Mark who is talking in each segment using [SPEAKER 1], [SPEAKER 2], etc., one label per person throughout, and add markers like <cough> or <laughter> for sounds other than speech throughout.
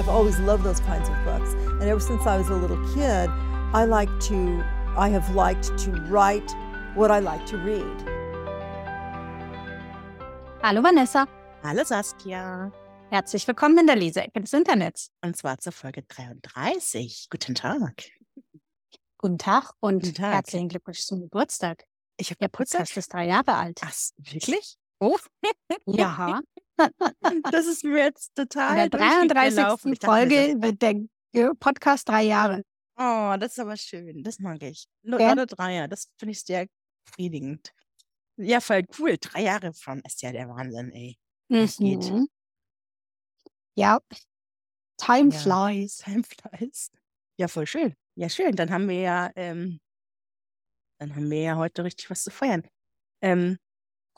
[SPEAKER 1] I've always loved those kinds of books. And ever since I was a little kid, I like to, I have liked to write what I like to read.
[SPEAKER 2] Hallo Vanessa,
[SPEAKER 3] Hallo Saskia.
[SPEAKER 2] herzlich willkommen in der Leseecke des Internets.
[SPEAKER 3] Und zwar zur Folge 33. Guten Tag.
[SPEAKER 2] Guten Tag und
[SPEAKER 3] Guten Tag.
[SPEAKER 2] herzlichen Glückwunsch zum Geburtstag.
[SPEAKER 3] Ich habe
[SPEAKER 2] Der Podcast ist drei Jahre alt.
[SPEAKER 3] Ach, wirklich? Oh, <laughs>
[SPEAKER 2] Ja, <laughs> <laughs>
[SPEAKER 3] das ist mir jetzt
[SPEAKER 2] in
[SPEAKER 3] total
[SPEAKER 2] der
[SPEAKER 3] durch die
[SPEAKER 2] 33.
[SPEAKER 3] gelaufen. Ich dachte mir
[SPEAKER 2] Folge wird der Podcast drei Jahre.
[SPEAKER 3] Oh, das ist aber schön. Das mag ich. Nur
[SPEAKER 2] Gell?
[SPEAKER 3] alle Dreier. Das finde ich sehr befriedigend. Ja, voll cool. Drei Jahre von ist ja der Wahnsinn, ey. Das geht.
[SPEAKER 2] Mhm. Ja, time
[SPEAKER 3] Ja.
[SPEAKER 2] flies.
[SPEAKER 3] Time flies. Ja, voll schön. Ja, schön. Dann haben wir ja, ähm, dann haben wir ja heute richtig was zu feiern. Ähm,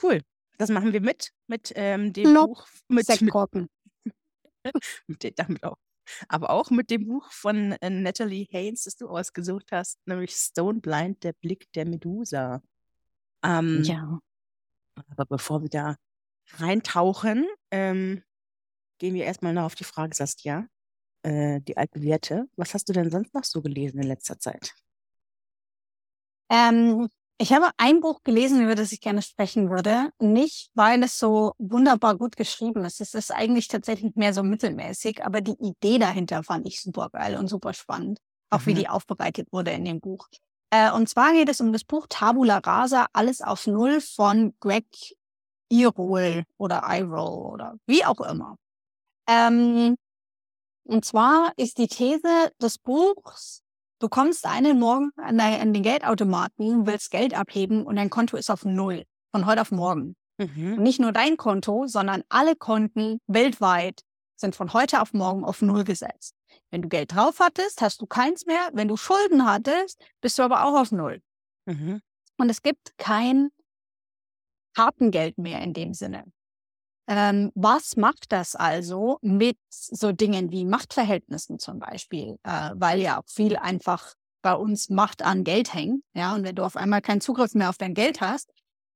[SPEAKER 3] cool. Das machen wir mit, mit ähm, dem
[SPEAKER 2] Plopp,
[SPEAKER 3] Buch, mit,
[SPEAKER 2] Sektkorken.
[SPEAKER 3] mit <laughs> damit auch. Aber auch mit dem Buch von äh, Natalie Haynes, das du ausgesucht hast, nämlich Stone Blind, der Blick der Medusa. Ähm,
[SPEAKER 2] Ja,
[SPEAKER 3] aber bevor wir da reintauchen, ähm, gehen wir erstmal noch auf die Frage, Saskia, äh, die altbewährte. Was hast du denn sonst noch so gelesen in letzter Zeit?
[SPEAKER 2] ähm, ich habe ein Buch gelesen, über das ich gerne sprechen würde. Nicht, weil es so wunderbar gut geschrieben ist. Es ist eigentlich tatsächlich mehr so mittelmäßig, aber die Idee dahinter fand ich super geil und super spannend. Auch wie
[SPEAKER 3] Mhm.
[SPEAKER 2] die aufbereitet wurde in dem Buch. Äh, und zwar geht es um das Buch Tabula Rasa, alles auf Null von Greg Irol oder Irol oder wie auch immer. Ähm, und zwar ist die These des Buchs, du kommst einen Morgen an, den Geldautomaten, willst Geld abheben und dein Konto ist auf Null. Von heute auf morgen.
[SPEAKER 3] Mhm.
[SPEAKER 2] Und nicht nur dein Konto, sondern alle Konten weltweit sind von heute auf morgen auf Null gesetzt. Wenn du Geld drauf hattest, hast du keins mehr. Wenn du Schulden hattest, bist du aber auch auf Null.
[SPEAKER 3] Mhm.
[SPEAKER 2] Und es gibt kein Kartengeld mehr in dem Sinne. Ähm, was macht das also mit so Dingen wie Machtverhältnissen zum Beispiel? Äh, weil ja auch viel einfach bei uns Macht an Geld hängt. Ja, und wenn du auf einmal keinen Zugriff mehr auf dein Geld hast,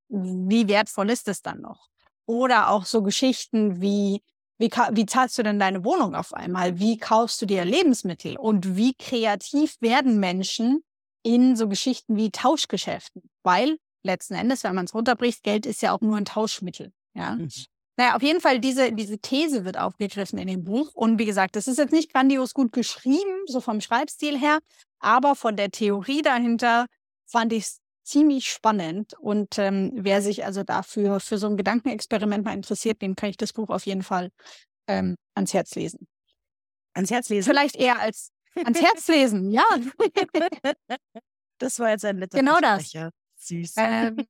[SPEAKER 2] wie wertvoll ist es dann noch? Oder auch so Geschichten wie, wie, wie zahlst du denn deine Wohnung auf einmal? Wie kaufst du dir Lebensmittel? Und wie kreativ werden Menschen in so Geschichten wie Tauschgeschäften? Weil letzten Endes, wenn man es runterbricht, Geld ist ja auch nur ein Tauschmittel. Ja.
[SPEAKER 3] Mhm.
[SPEAKER 2] Naja, auf jeden Fall, diese, diese These wird aufgegriffen in dem Buch. Und wie gesagt, das ist jetzt nicht grandios gut geschrieben, so vom Schreibstil her, aber von der Theorie dahinter fand ich es ziemlich spannend. Und ähm, wer sich also dafür für so ein Gedankenexperiment mal interessiert, dem kann ich das Buch auf jeden Fall ähm, ans Herz lesen.
[SPEAKER 3] Ans Herz lesen.
[SPEAKER 2] Vielleicht eher als ans Herz lesen, ja. <laughs>
[SPEAKER 3] Das war jetzt ein netter
[SPEAKER 2] Genau das.
[SPEAKER 3] Versprecher. Süß.
[SPEAKER 2] ähm,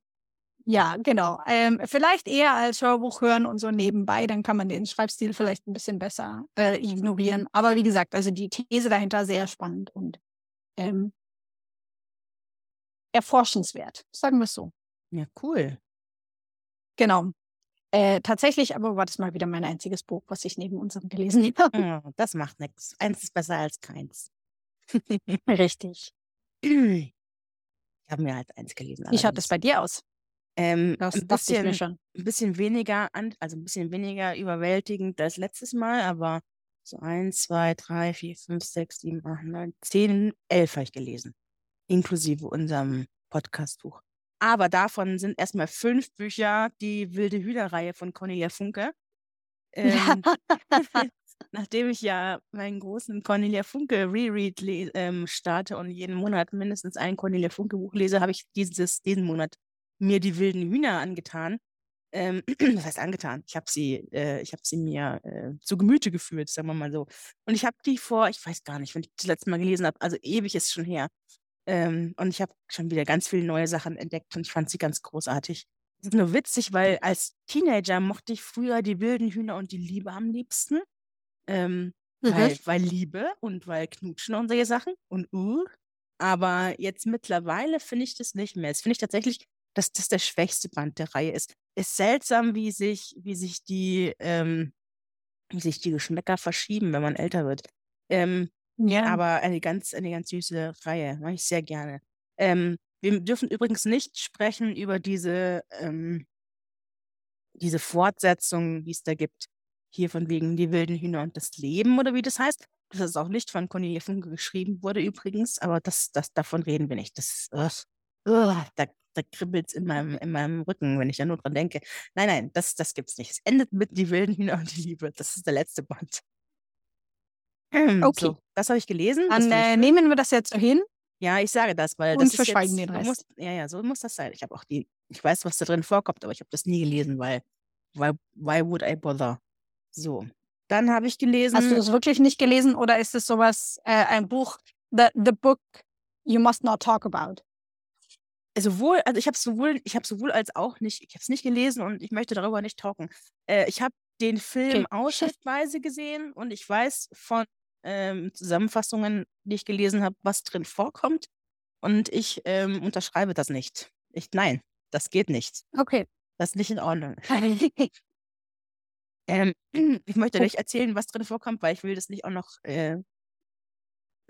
[SPEAKER 2] ja, genau. Ähm, vielleicht eher als Hörbuch hören und so nebenbei, dann kann man den Schreibstil vielleicht ein bisschen besser äh, ignorieren. Aber wie gesagt, also die These dahinter sehr spannend und ähm, erforschenswert, sagen wir es so.
[SPEAKER 3] Ja, cool.
[SPEAKER 2] Genau. Äh, tatsächlich aber war das mal wieder mein einziges Buch, was ich neben unserem gelesen <laughs> habe.
[SPEAKER 3] Oh, das macht nichts. Eins ist besser als keins.
[SPEAKER 2] Richtig.
[SPEAKER 3] Ich habe mir halt eins gelesen.
[SPEAKER 2] Wie schaut das bei dir aus?
[SPEAKER 3] Ähm,
[SPEAKER 2] Das
[SPEAKER 3] ein
[SPEAKER 2] dachte ich mir
[SPEAKER 3] bisschen,
[SPEAKER 2] schon.
[SPEAKER 3] ein bisschen weniger an, also ein bisschen weniger überwältigend als letztes Mal, aber so eins, zwei, drei, vier, fünf, sechs, sieben, acht, neun, zehn, elf habe ich gelesen. Inklusive unserem Podcastbuch. Aber davon sind erstmal fünf Bücher die Wilde Hühnerreihe von Cornelia Funke. Ähm, <laughs> <laughs> nachdem ich ja meinen großen Cornelia Funke Reread le- ähm, starte und jeden Monat mindestens ein Cornelia Funke Buch lese, habe ich dieses, diesen Monat mir die wilden Hühner angetan. Ähm, <clears throat> was heißt angetan? Ich habe sie, äh, ich habe sie mir äh, zu Gemüte geführt, sagen wir mal so. Und ich habe die vor, ich weiß gar nicht, wenn ich das letzte Mal gelesen habe, also ewig ist schon her. Ähm, und ich habe schon wieder ganz viele neue Sachen entdeckt und ich fand sie ganz großartig. Es ist nur witzig, weil als Teenager mochte ich früher die wilden Hühner und die Liebe am liebsten. Ähm,
[SPEAKER 2] Mhm.
[SPEAKER 3] weil, weil Liebe und weil Knutschen und solche Sachen und uh. Aber jetzt mittlerweile finde ich das nicht mehr. Das finde ich tatsächlich, dass das der schwächste Band der Reihe ist. Ist seltsam, wie sich, wie sich die, ähm, wie sich die Geschmäcker verschieben, wenn man älter wird. Ähm,
[SPEAKER 2] Ja.
[SPEAKER 3] aber eine ganz, eine ganz süße Reihe, mache ich sehr gerne. Ähm, wir dürfen übrigens nicht sprechen über diese, ähm, diese Fortsetzung, die es da gibt. hier von wegen die wilden Hühner und das Leben oder wie das heißt. Das ist auch nicht von Cornelia Funke geschrieben wurde übrigens, aber das, das, davon reden wir nicht. Das, uh, uh, da, da kribbelt es in meinem, in meinem Rücken, wenn ich ja nur dran denke. Nein, nein, das, das es nicht. Es endet mit die wilden Hühner und die Liebe. Das ist der letzte Band.
[SPEAKER 2] Okay.
[SPEAKER 3] So, das habe ich gelesen.
[SPEAKER 2] Dann äh, nehmen wir das jetzt so hin.
[SPEAKER 3] Ja, ich sage das, weil
[SPEAKER 2] und
[SPEAKER 3] das
[SPEAKER 2] verschweigen
[SPEAKER 3] jetzt,
[SPEAKER 2] den Rest.
[SPEAKER 3] Muss, ja, ja, so muss das sein. Ich habe auch die, ich weiß, was da drin vorkommt, aber ich habe das nie gelesen, weil, why, why would I bother? So, dann habe ich gelesen.
[SPEAKER 2] Hast du das wirklich nicht gelesen oder ist es sowas, äh, ein Buch, the, the book you must not talk about?
[SPEAKER 3] Sowohl, also ich habe sowohl, ich habe sowohl als auch nicht, ich habe es nicht gelesen und ich möchte darüber nicht talken. Äh, ich habe den Film
[SPEAKER 2] Okay.
[SPEAKER 3] ausschnittweise gesehen und ich weiß von ähm, Zusammenfassungen, die ich gelesen habe, was drin vorkommt. Und ich ähm, unterschreibe das nicht. Ich, nein, das geht nicht.
[SPEAKER 2] Okay.
[SPEAKER 3] Das ist nicht in Ordnung. <laughs> Ähm, <clears throat> ich möchte
[SPEAKER 2] Guck.
[SPEAKER 3] nicht erzählen, was drin vorkommt, weil ich will das nicht auch noch äh,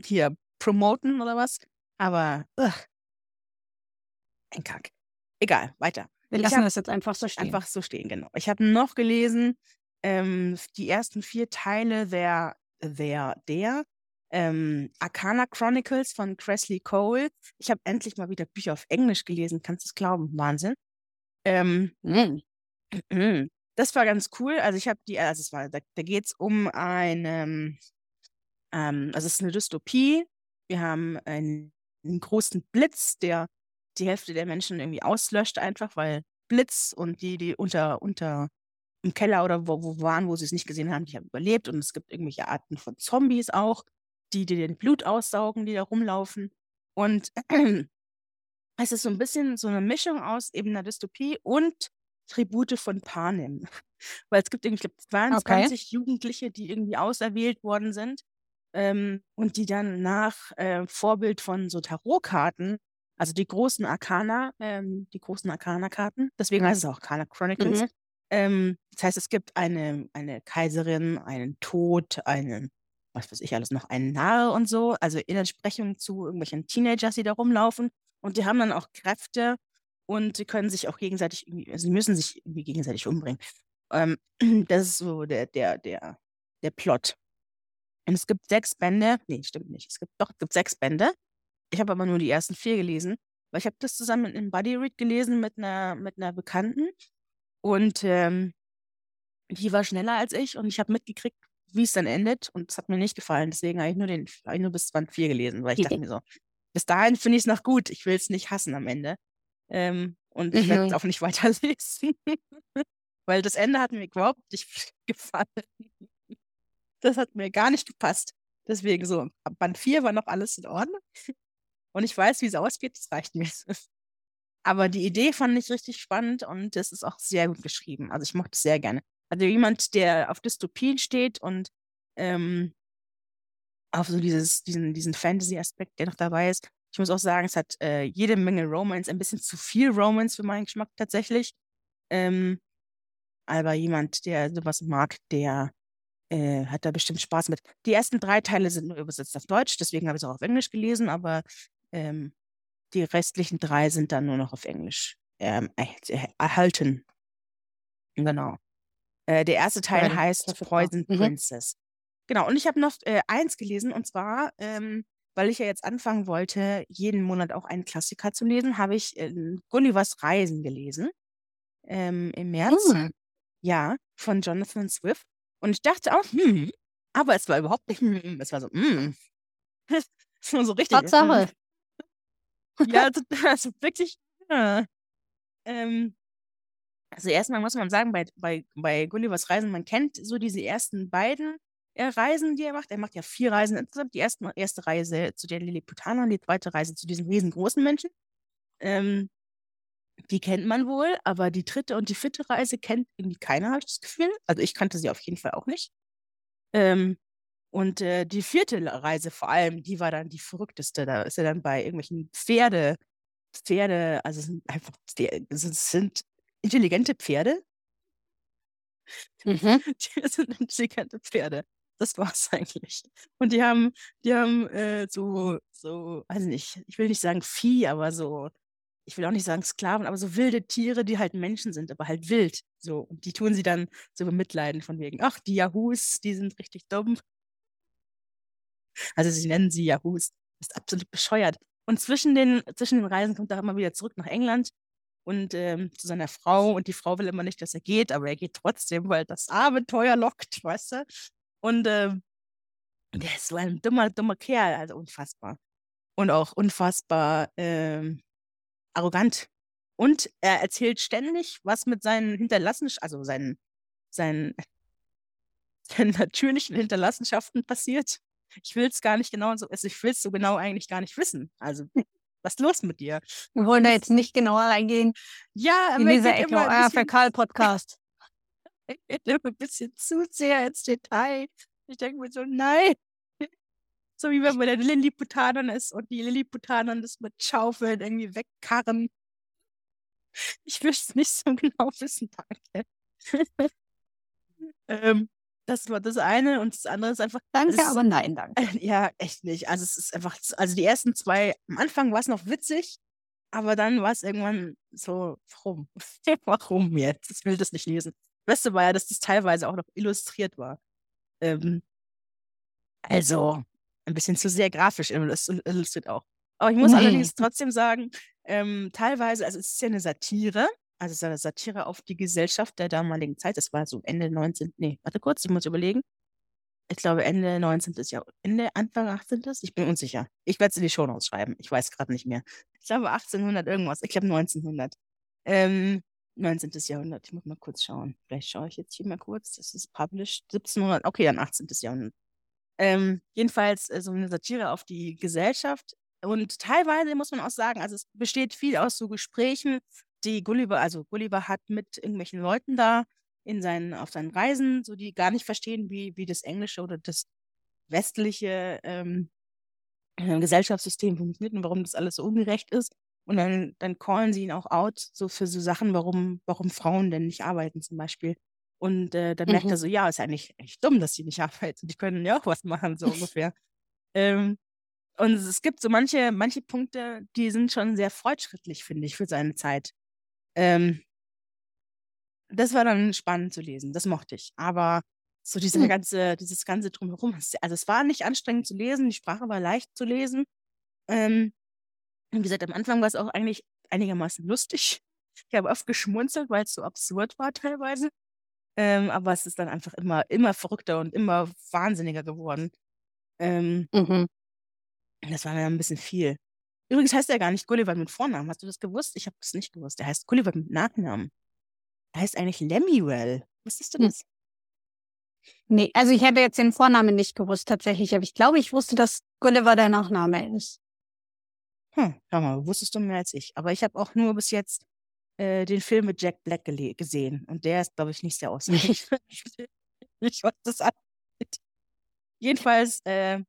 [SPEAKER 3] hier promoten oder was. Aber ugh, ein Kack. Egal, weiter.
[SPEAKER 2] Wir lassen
[SPEAKER 3] hab
[SPEAKER 2] das jetzt einfach so stehen.
[SPEAKER 3] Einfach so stehen, genau. Ich habe noch gelesen, ähm, die ersten vier Teile der, der, der ähm, Arcana Chronicles von Cressley Cole. Ich habe endlich mal wieder Bücher auf Englisch gelesen, kannst du es glauben? Wahnsinn. Ähm,
[SPEAKER 2] Mm.
[SPEAKER 3] Das war ganz cool. Also ich habe die, also es war, da, da geht es um einen, ähm, also es ist eine Dystopie. Wir haben einen, einen großen Blitz, der die Hälfte der Menschen irgendwie auslöscht, einfach weil Blitz und die, die unter, unter im Keller oder wo, wo waren, wo sie es nicht gesehen haben, die haben überlebt. Und es gibt irgendwelche Arten von Zombies auch, die dir den Blut aussaugen, die da rumlaufen. Und <clears throat> es ist so ein bisschen so eine Mischung aus eben einer Dystopie und Tribute von Panem. <laughs> Weil es gibt irgendwie, ich glaube, 22 Jugendliche, die irgendwie auserwählt worden sind ähm, und die dann nach äh, Vorbild von so Tarotkarten, also die großen Arcana, ähm, die großen Arcana-Karten, deswegen heißt es auch Arcana Chronicles.
[SPEAKER 2] Mhm.
[SPEAKER 3] Ähm, das heißt, es gibt eine, eine Kaiserin, einen Tod, einen, was weiß ich alles noch, einen Narr und so, also in Entsprechung zu irgendwelchen Teenagers, die da rumlaufen. Und die haben dann auch Kräfte und sie können sich auch gegenseitig, also sie müssen sich irgendwie gegenseitig umbringen. Ähm, <clears throat> das ist so der, der, der, der Plot. Und es gibt sechs Bände. Nee, stimmt nicht. Es gibt doch, es gibt sechs Bände. Ich habe aber nur die ersten vier gelesen, weil ich habe das zusammen in Buddy Read gelesen mit einer, mit einer Bekannten. Und ähm, die war schneller als ich und ich habe mitgekriegt, wie es dann endet. Und es hat mir nicht gefallen. Deswegen habe ich nur, den, habe ich nur bis Band 4 gelesen, weil ich dachte <laughs> mir so, bis dahin finde ich es noch gut. Ich will es nicht hassen am Ende. Ähm, und ich werde es
[SPEAKER 2] Mhm.
[SPEAKER 3] auch nicht <laughs> weiterlesen. weil das Ende hat mir überhaupt nicht <laughs> gefallen. Das hat mir gar nicht gepasst. Deswegen so, Band 4 war noch alles in Ordnung. Und ich weiß, wie es ausgeht, das reicht mir. <laughs> Aber die Idee fand ich richtig spannend und es ist auch sehr gut geschrieben. Also ich mochte es sehr gerne. Also jemand, der auf Dystopien steht und ähm, auf so dieses, diesen, diesen Fantasy-Aspekt, der noch dabei ist. Ich muss auch sagen, es hat äh, jede Menge Romance, ein bisschen zu viel Romance für meinen Geschmack tatsächlich. Ähm, aber jemand, der sowas mag, der äh, hat da bestimmt Spaß mit. Die ersten drei Teile sind nur übersetzt auf Deutsch, deswegen habe ich es auch auf Englisch gelesen, aber ähm, die restlichen drei sind dann nur noch auf Englisch ähm, er- erhalten. Genau. Äh, der erste Teil
[SPEAKER 2] Ja,
[SPEAKER 3] heißt. Poison
[SPEAKER 2] Mhm.
[SPEAKER 3] Princess. Genau, und ich habe noch äh, eins gelesen, und zwar, ähm, weil ich ja jetzt anfangen wollte, jeden Monat auch einen Klassiker zu lesen, habe ich äh, Gullivers Reisen gelesen ähm, im März.
[SPEAKER 2] Mm.
[SPEAKER 3] Ja, von Jonathan Swift. Und ich dachte auch, hm, aber es war überhaupt nicht, hm, es war so, hm. <laughs> So richtig.
[SPEAKER 2] Tatsache.
[SPEAKER 3] Ja, also, <laughs> also wirklich. Ja. Ähm, also erstmal muss man sagen, bei, bei, bei Gullivers Reisen, man kennt so diese ersten beiden äh, Reisen, die er macht. Er macht ja vier Reisen insgesamt. Die erste, erste Reise zu den Lilliputanern, die zweite Reise zu diesen riesengroßen Menschen. Ähm, die kennt man wohl, aber die dritte und die vierte Reise kennt irgendwie keiner, habe ich das Gefühl. Also ich kannte sie auf jeden Fall auch nicht. Ähm, und äh, die vierte Reise vor allem, die war dann die verrückteste. Da ist er dann bei irgendwelchen Pferde, Pferde, also sind einfach, Pferde- es sind- es sind intelligente Pferde.
[SPEAKER 2] Mhm. <laughs>
[SPEAKER 3] Die sind intelligente Pferde. Das war's eigentlich. Und die haben, die haben äh, so, so, weiß nicht, ich will nicht sagen Vieh, aber so ich will auch nicht sagen Sklaven, aber so wilde Tiere, die halt Menschen sind, aber halt wild. So. Und die tun sie dann so bemitleiden von wegen, ach, die Yahoos, die sind richtig dumm. Also sie nennen sie Yahoos. Ist absolut bescheuert. Und zwischen den, zwischen den Reisen kommt er immer wieder zurück nach England und ähm, zu seiner Frau. Und die Frau will immer nicht, dass er geht, aber er geht trotzdem, weil das Abenteuer lockt, weißt du? Und ähm, der ist so ein dummer, dummer Kerl, also unfassbar. Und auch unfassbar ähm, arrogant. Und er erzählt ständig, was mit seinen Hinterlassenschaften, also seinen, seinen, <laughs> seinen natürlichen Hinterlassenschaften passiert. Ich will es gar nicht genau so, also ich will es so genau eigentlich gar nicht wissen. Also, was ist los mit dir?
[SPEAKER 2] Wir wollen da jetzt nicht genauer reingehen.
[SPEAKER 3] Ja,
[SPEAKER 2] in dieser Ecke, euer Fäkal-Podcast. <laughs>
[SPEAKER 3] Ich immer ein bisschen zu sehr ins Detail. Ich denke mir so, nein. So wie wenn man der Lilliputanern ist und die Lilliputanern das mit Schaufeln irgendwie wegkarren. Ich will es nicht so <laughs> genau wissen, danke. <laughs> ähm, das war das eine und das andere ist einfach.
[SPEAKER 2] Danke,
[SPEAKER 3] ist,
[SPEAKER 2] aber nein, danke. <laughs>
[SPEAKER 3] Ja, echt nicht. Also es ist einfach, also die ersten zwei, am Anfang war es noch witzig, aber dann war es irgendwann so, warum? <laughs> warum jetzt? Ich will das nicht lesen. Das Beste war ja, dass das teilweise auch noch illustriert war. Ähm, also, ein bisschen zu sehr grafisch illustriert auch. Aber ich muss <laughs> allerdings trotzdem sagen, ähm, teilweise, also es ist ja eine Satire, also es ist eine Satire auf die Gesellschaft der damaligen Zeit. Das war so Ende 19. Nee, warte kurz, ich muss überlegen. Ich glaube Ende 19. Jahrhundert, Ende, Anfang 18. Ich bin unsicher. Ich werde es in die Show schreiben. Ich weiß gerade nicht mehr. Ich glaube 1800 irgendwas. Ich glaube 1900. Ähm, 19. Jahrhundert. Ich muss mal kurz schauen. Vielleicht schaue ich jetzt hier mal kurz. Das ist published. 1700. Okay, dann 18. Jahrhundert. Ähm, jedenfalls äh, so eine Satire auf die Gesellschaft. Und teilweise muss man auch sagen, also es besteht viel aus so Gesprächen, die Gulliver, also Gulliver hat mit irgendwelchen Leuten da in seinen, auf seinen Reisen, so die gar nicht verstehen, wie, wie das englische oder das westliche ähm, äh, Gesellschaftssystem funktioniert und warum das alles so ungerecht ist. Und dann, dann callen sie ihn auch out, so für so Sachen, warum, warum Frauen denn nicht arbeiten zum Beispiel. Und äh, dann merkt er mhm. so, ja, ist eigentlich echt dumm, dass sie nicht <laughs> arbeiten. Die können ja auch was machen, so ungefähr. ähm, und es gibt so manche, manche Punkte, die sind schon sehr fortschrittlich, finde ich, für seine Zeit. Ähm, das war dann spannend zu lesen, das mochte ich. Aber so diese mhm. ganze, dieses ganze Drumherum, also es war nicht anstrengend zu lesen, die Sprache war leicht zu lesen. Ähm, wie gesagt, am Anfang war es auch eigentlich einigermaßen lustig. Ich habe oft geschmunzelt, weil es so absurd war teilweise. Ähm, aber es ist dann einfach immer, immer verrückter und immer wahnsinniger geworden. Ähm, mhm. Das war mir ein bisschen viel. Übrigens heißt er gar nicht Gulliver mit Vornamen. Hast du das gewusst? Ich habe es nicht gewusst. Er heißt Gulliver mit Nachnamen. Er heißt eigentlich Lemuel. Wusstest du hm. das?
[SPEAKER 2] Nee, also ich hätte jetzt den Vornamen nicht gewusst tatsächlich, aber ich glaube, ich wusste, dass Gulliver der Nachname ist.
[SPEAKER 3] Hm, schau mal, wusstest du mehr als ich. Aber ich habe auch nur bis jetzt äh, den Film mit Jack Black gesehen. Und der ist, glaube ich, nicht sehr aussagekräftig. <laughs> <laughs> ich weiß das angeht. Jedenfalls äh,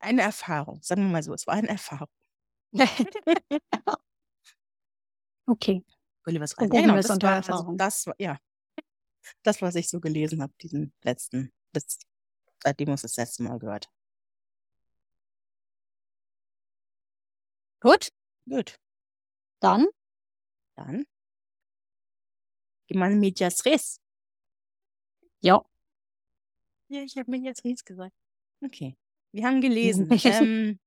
[SPEAKER 3] eine Erfahrung, sagen wir mal so, es war eine Erfahrung.
[SPEAKER 2] Okay.
[SPEAKER 3] Gullivers Reise. Ja, genau, das, war, also, das war, ja, das, was ich so gelesen habe, diesen letzten, das, seitdem uns das letzte Mal gehört.
[SPEAKER 2] Gut.
[SPEAKER 3] Gut.
[SPEAKER 2] Dann
[SPEAKER 3] dann wir in Medias Res.
[SPEAKER 2] Ja.
[SPEAKER 3] Ja, ich habe Medias Res gesagt. Okay. Wir haben gelesen <laughs> ähm,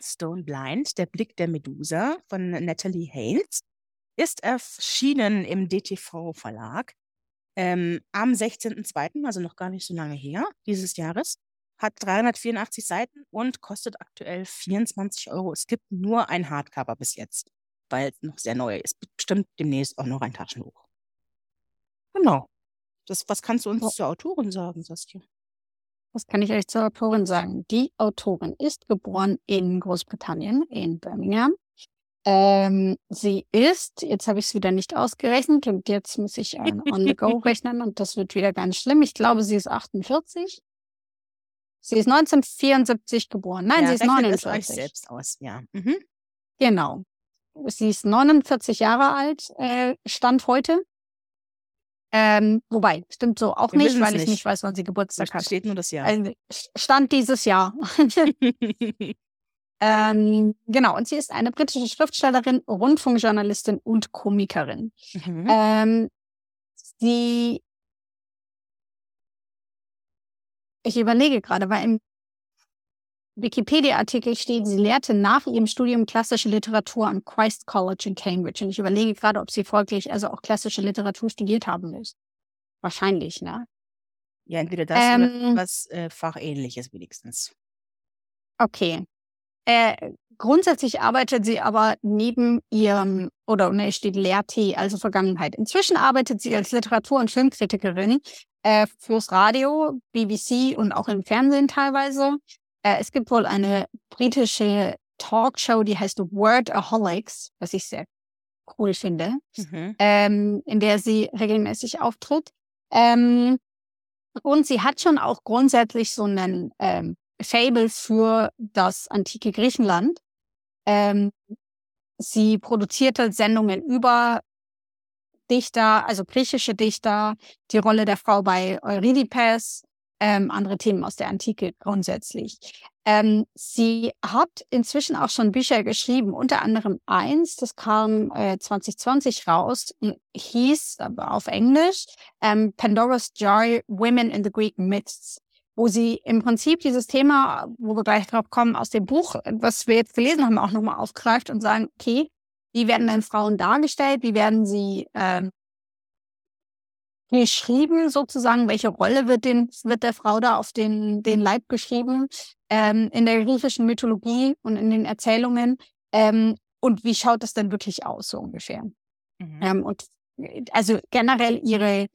[SPEAKER 3] Stone Blind, der Blick der Medusa von Natalie Haynes, ist erschienen im DTV-Verlag ähm, am 16.02., also noch gar nicht so lange her, dieses Jahres. Hat 384 Seiten und kostet aktuell 24 Euro. Es gibt nur ein Hardcover bis jetzt weil es noch sehr neu ist. Bestimmt demnächst auch noch ein Taschenbuch. Genau. Das, was kannst du uns zur Autorin sagen, Saskia?
[SPEAKER 2] Was kann ich euch zur Autorin sagen? Die Autorin ist geboren in Großbritannien, in Birmingham. Ähm, sie ist, jetzt habe ich es wieder nicht ausgerechnet und jetzt muss ich ein On the Go <laughs> rechnen und das wird wieder ganz schlimm. Ich glaube, sie ist 48. Sie ist 1974 geboren. Nein, ja, sie ist 49. Es euch
[SPEAKER 3] selbst aus, ja. Mhm.
[SPEAKER 2] Genau. Sie ist 49 Jahre alt, äh, Stand heute. Ähm, wobei, stimmt so auch Wir nicht, weil ich nicht. weiß, wann sie Geburtstag hat.
[SPEAKER 3] Steht nur das Jahr.
[SPEAKER 2] Also, Stand dieses Jahr. <laughs> Ähm, genau, und sie ist eine britische Schriftstellerin, Rundfunkjournalistin und Komikerin.
[SPEAKER 3] Mhm.
[SPEAKER 2] Ähm, sie, ich überlege gerade, weil im Wikipedia-Artikel steht, sie lehrte nach ihrem Studium klassische Literatur am Christ College in Cambridge. Und ich überlege gerade, ob sie folglich also auch klassische Literatur studiert haben muss. Wahrscheinlich, ne?
[SPEAKER 3] Ja, entweder das
[SPEAKER 2] Ähm.
[SPEAKER 3] oder was äh, Fachähnliches wenigstens.
[SPEAKER 2] Okay. Äh, grundsätzlich arbeitet sie aber neben ihrem, oder ne, steht Lehr-T, also Vergangenheit. Inzwischen arbeitet sie als Literatur- und Filmkritikerin äh, fürs Radio, BBC und auch im Fernsehen teilweise. Äh, es gibt wohl eine britische Talkshow, die heißt Wordaholics, was ich sehr cool finde,
[SPEAKER 3] Mhm.
[SPEAKER 2] ähm, in der sie regelmäßig auftritt. Ähm, und sie hat schon auch grundsätzlich so einen ähm, Fable für das antike Griechenland. Ähm, sie produzierte Sendungen über Dichter, also griechische Dichter, die Rolle der Frau bei Euridippes, ähm, andere Themen aus der Antike grundsätzlich. Ähm, sie hat inzwischen auch schon Bücher geschrieben, unter anderem eins, das kam äh, 2020 raus, und hieß aber auf Englisch ähm, Pandora's Jar Women in the Greek Myths, wo sie im Prinzip dieses Thema, wo wir gleich drauf kommen, aus dem Buch, was wir jetzt gelesen haben, auch nochmal aufgreift und sagen, okay, wie werden denn Frauen dargestellt, wie werden sie ähm, geschrieben sozusagen, welche Rolle wird, den, wird der Frau da auf den, den Leib geschrieben ähm, in der griechischen Mythologie und in den Erzählungen ähm, und wie schaut das denn wirklich aus, so ungefähr.
[SPEAKER 3] Mhm.
[SPEAKER 2] Ähm, und also generell ihre,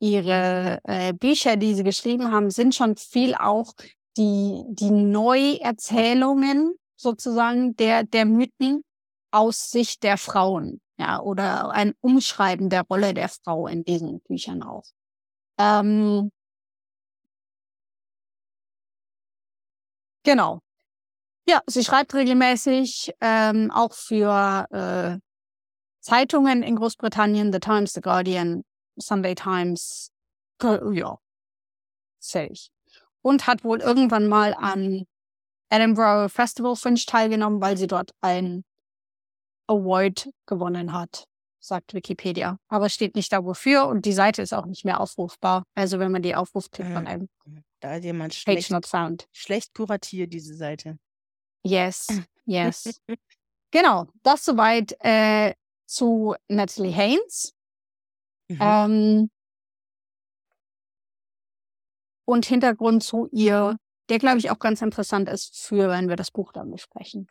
[SPEAKER 2] ihre äh, Bücher, die sie geschrieben haben, sind schon viel auch die, die Neuerzählungen sozusagen der, der Mythen aus Sicht der Frauen. Ja, oder ein Umschreiben der Rolle der Frau in diesen Büchern auch. Ähm, genau. Ja, sie schreibt regelmäßig ähm, auch für äh, Zeitungen in Großbritannien, The Times, The Guardian, Sunday Times, Ge- ja, fähig. Und hat wohl irgendwann mal an Edinburgh Festival Fringe teilgenommen, weil sie dort ein Award gewonnen hat, sagt Wikipedia. Aber steht nicht da wofür und die Seite ist auch nicht mehr aufrufbar. Also wenn man die aufruft, kriegt man
[SPEAKER 3] Äh,
[SPEAKER 2] einen
[SPEAKER 3] Da hat jemand
[SPEAKER 2] Page
[SPEAKER 3] schlecht,
[SPEAKER 2] not found.
[SPEAKER 3] schlecht kuratiert, diese Seite.
[SPEAKER 2] Yes, <laughs> yes. genau, das soweit äh, zu Natalie Haynes.
[SPEAKER 3] Mhm.
[SPEAKER 2] Ähm, und Hintergrund zu ihr, der glaube ich auch ganz interessant ist für, wenn wir das Buch dann besprechen.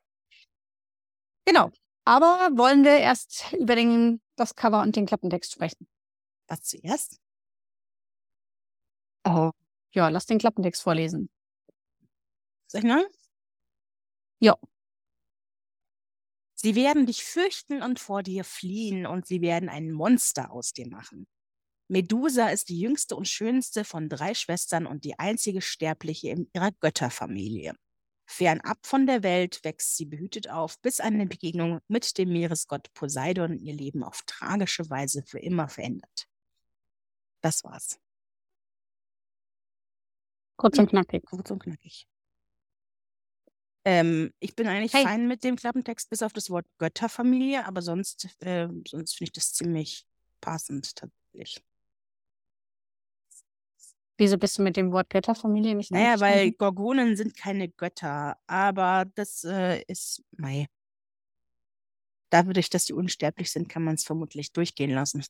[SPEAKER 2] Genau. Aber wollen wir erst über den, das Cover und den Klappentext sprechen?
[SPEAKER 3] Was zuerst?
[SPEAKER 2] Oh. Ja, lass den Klappentext vorlesen.
[SPEAKER 3] Soll ich noch?
[SPEAKER 2] Ja.
[SPEAKER 3] Sie werden dich fürchten und vor dir fliehen und sie werden ein Monster aus dir machen. Medusa ist die jüngste und schönste von drei Schwestern und die einzige Sterbliche in ihrer Götterfamilie. Fernab von der Welt wächst sie behütet auf, bis eine Begegnung mit dem Meeresgott Poseidon ihr Leben auf tragische Weise für immer verändert. Das war's.
[SPEAKER 2] Kurz und knackig.
[SPEAKER 3] Kurz und knackig. Ähm, ich bin eigentlich
[SPEAKER 2] Hey.
[SPEAKER 3] fein mit dem Klappentext, bis auf das Wort Götterfamilie, aber sonst, äh, sonst finde ich das ziemlich passend tatsächlich.
[SPEAKER 2] Wieso bist du mit dem Wort Götterfamilie nicht
[SPEAKER 3] Naja, weil? Gorgonen sind keine Götter, aber das äh, ist, mei. Dadurch, dass die unsterblich sind, kann man es vermutlich durchgehen lassen.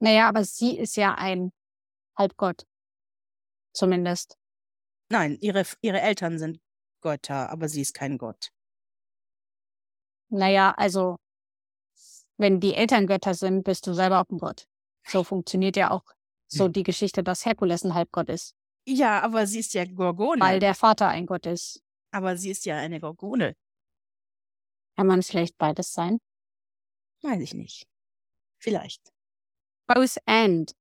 [SPEAKER 2] Naja, aber sie ist ja ein Halbgott. Zumindest.
[SPEAKER 3] Nein, ihre, ihre Eltern sind Götter, aber sie ist kein Gott.
[SPEAKER 2] Naja, also, wenn die Eltern Götter sind, bist du selber auch ein Gott. So funktioniert ja auch so die Geschichte, dass Herkules ein Halbgott ist,
[SPEAKER 3] Ja, aber sie ist ja Gorgone.
[SPEAKER 2] weil der Vater ein Gott ist.
[SPEAKER 3] aber sie ist ja eine Gorgone.
[SPEAKER 2] Kann man vielleicht beides sein?
[SPEAKER 3] Weiß ich nicht. Vielleicht.
[SPEAKER 2] Both and.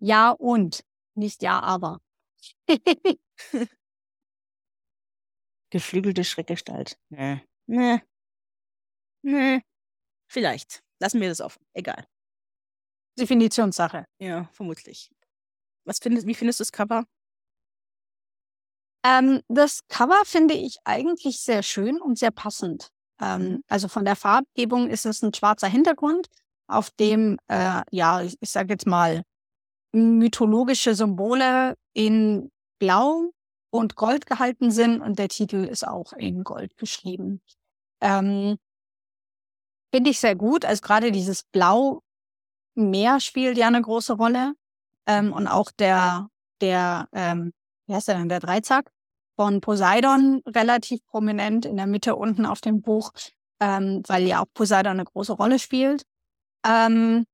[SPEAKER 2] Ja und, nicht ja aber. <laughs>
[SPEAKER 3] Geflügelte Schreckgestalt. Nee. Nee. Nee. Vielleicht. Lassen wir das offen. Egal.
[SPEAKER 2] Definitionssache.
[SPEAKER 3] Ja, vermutlich. Was findest, wie findest du das Cover?
[SPEAKER 2] Ähm, das Cover finde ich eigentlich sehr schön und sehr passend. Ähm,
[SPEAKER 3] Mhm.
[SPEAKER 2] also von der Farbgebung ist es ein schwarzer Hintergrund, auf dem, äh, ja, ich, ich sage jetzt mal, mythologische Symbole in Blau und Gold gehalten sind und der Titel ist auch in Gold geschrieben. Ähm, Finde ich sehr gut. Also gerade dieses Blau Meer spielt ja eine große Rolle. Ähm, und auch der, der, ähm, wie heißt der denn, der Dreizack von Poseidon relativ prominent in der Mitte unten auf dem Buch, ähm, weil ja auch Poseidon eine große Rolle spielt. Ähm,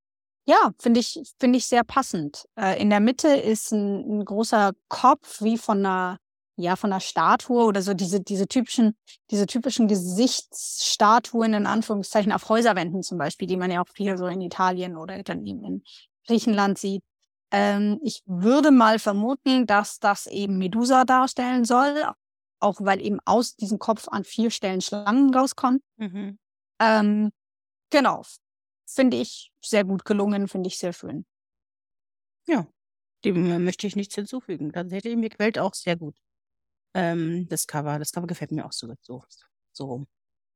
[SPEAKER 2] ja, finde ich, finde ich sehr passend. Äh, in der Mitte ist ein, ein großer Kopf wie von einer, ja, von einer Statue oder so diese, diese typischen, diese typischen Gesichtsstatuen in Anführungszeichen auf Häuserwänden zum Beispiel, die man ja auch viel so in Italien oder dann eben in Griechenland sieht. Ähm, ich würde mal vermuten, dass das eben Medusa darstellen soll, auch weil eben aus diesem Kopf an vier Stellen Schlangen rauskommen.
[SPEAKER 3] Mhm.
[SPEAKER 2] Ähm, genau. Finde ich sehr gut gelungen, finde ich sehr schön.
[SPEAKER 3] Ja, dem äh, möchte ich nichts hinzufügen. Tatsächlich, mir gefällt auch sehr gut ähm, das Cover. Das Cover gefällt mir auch so, so, so rum.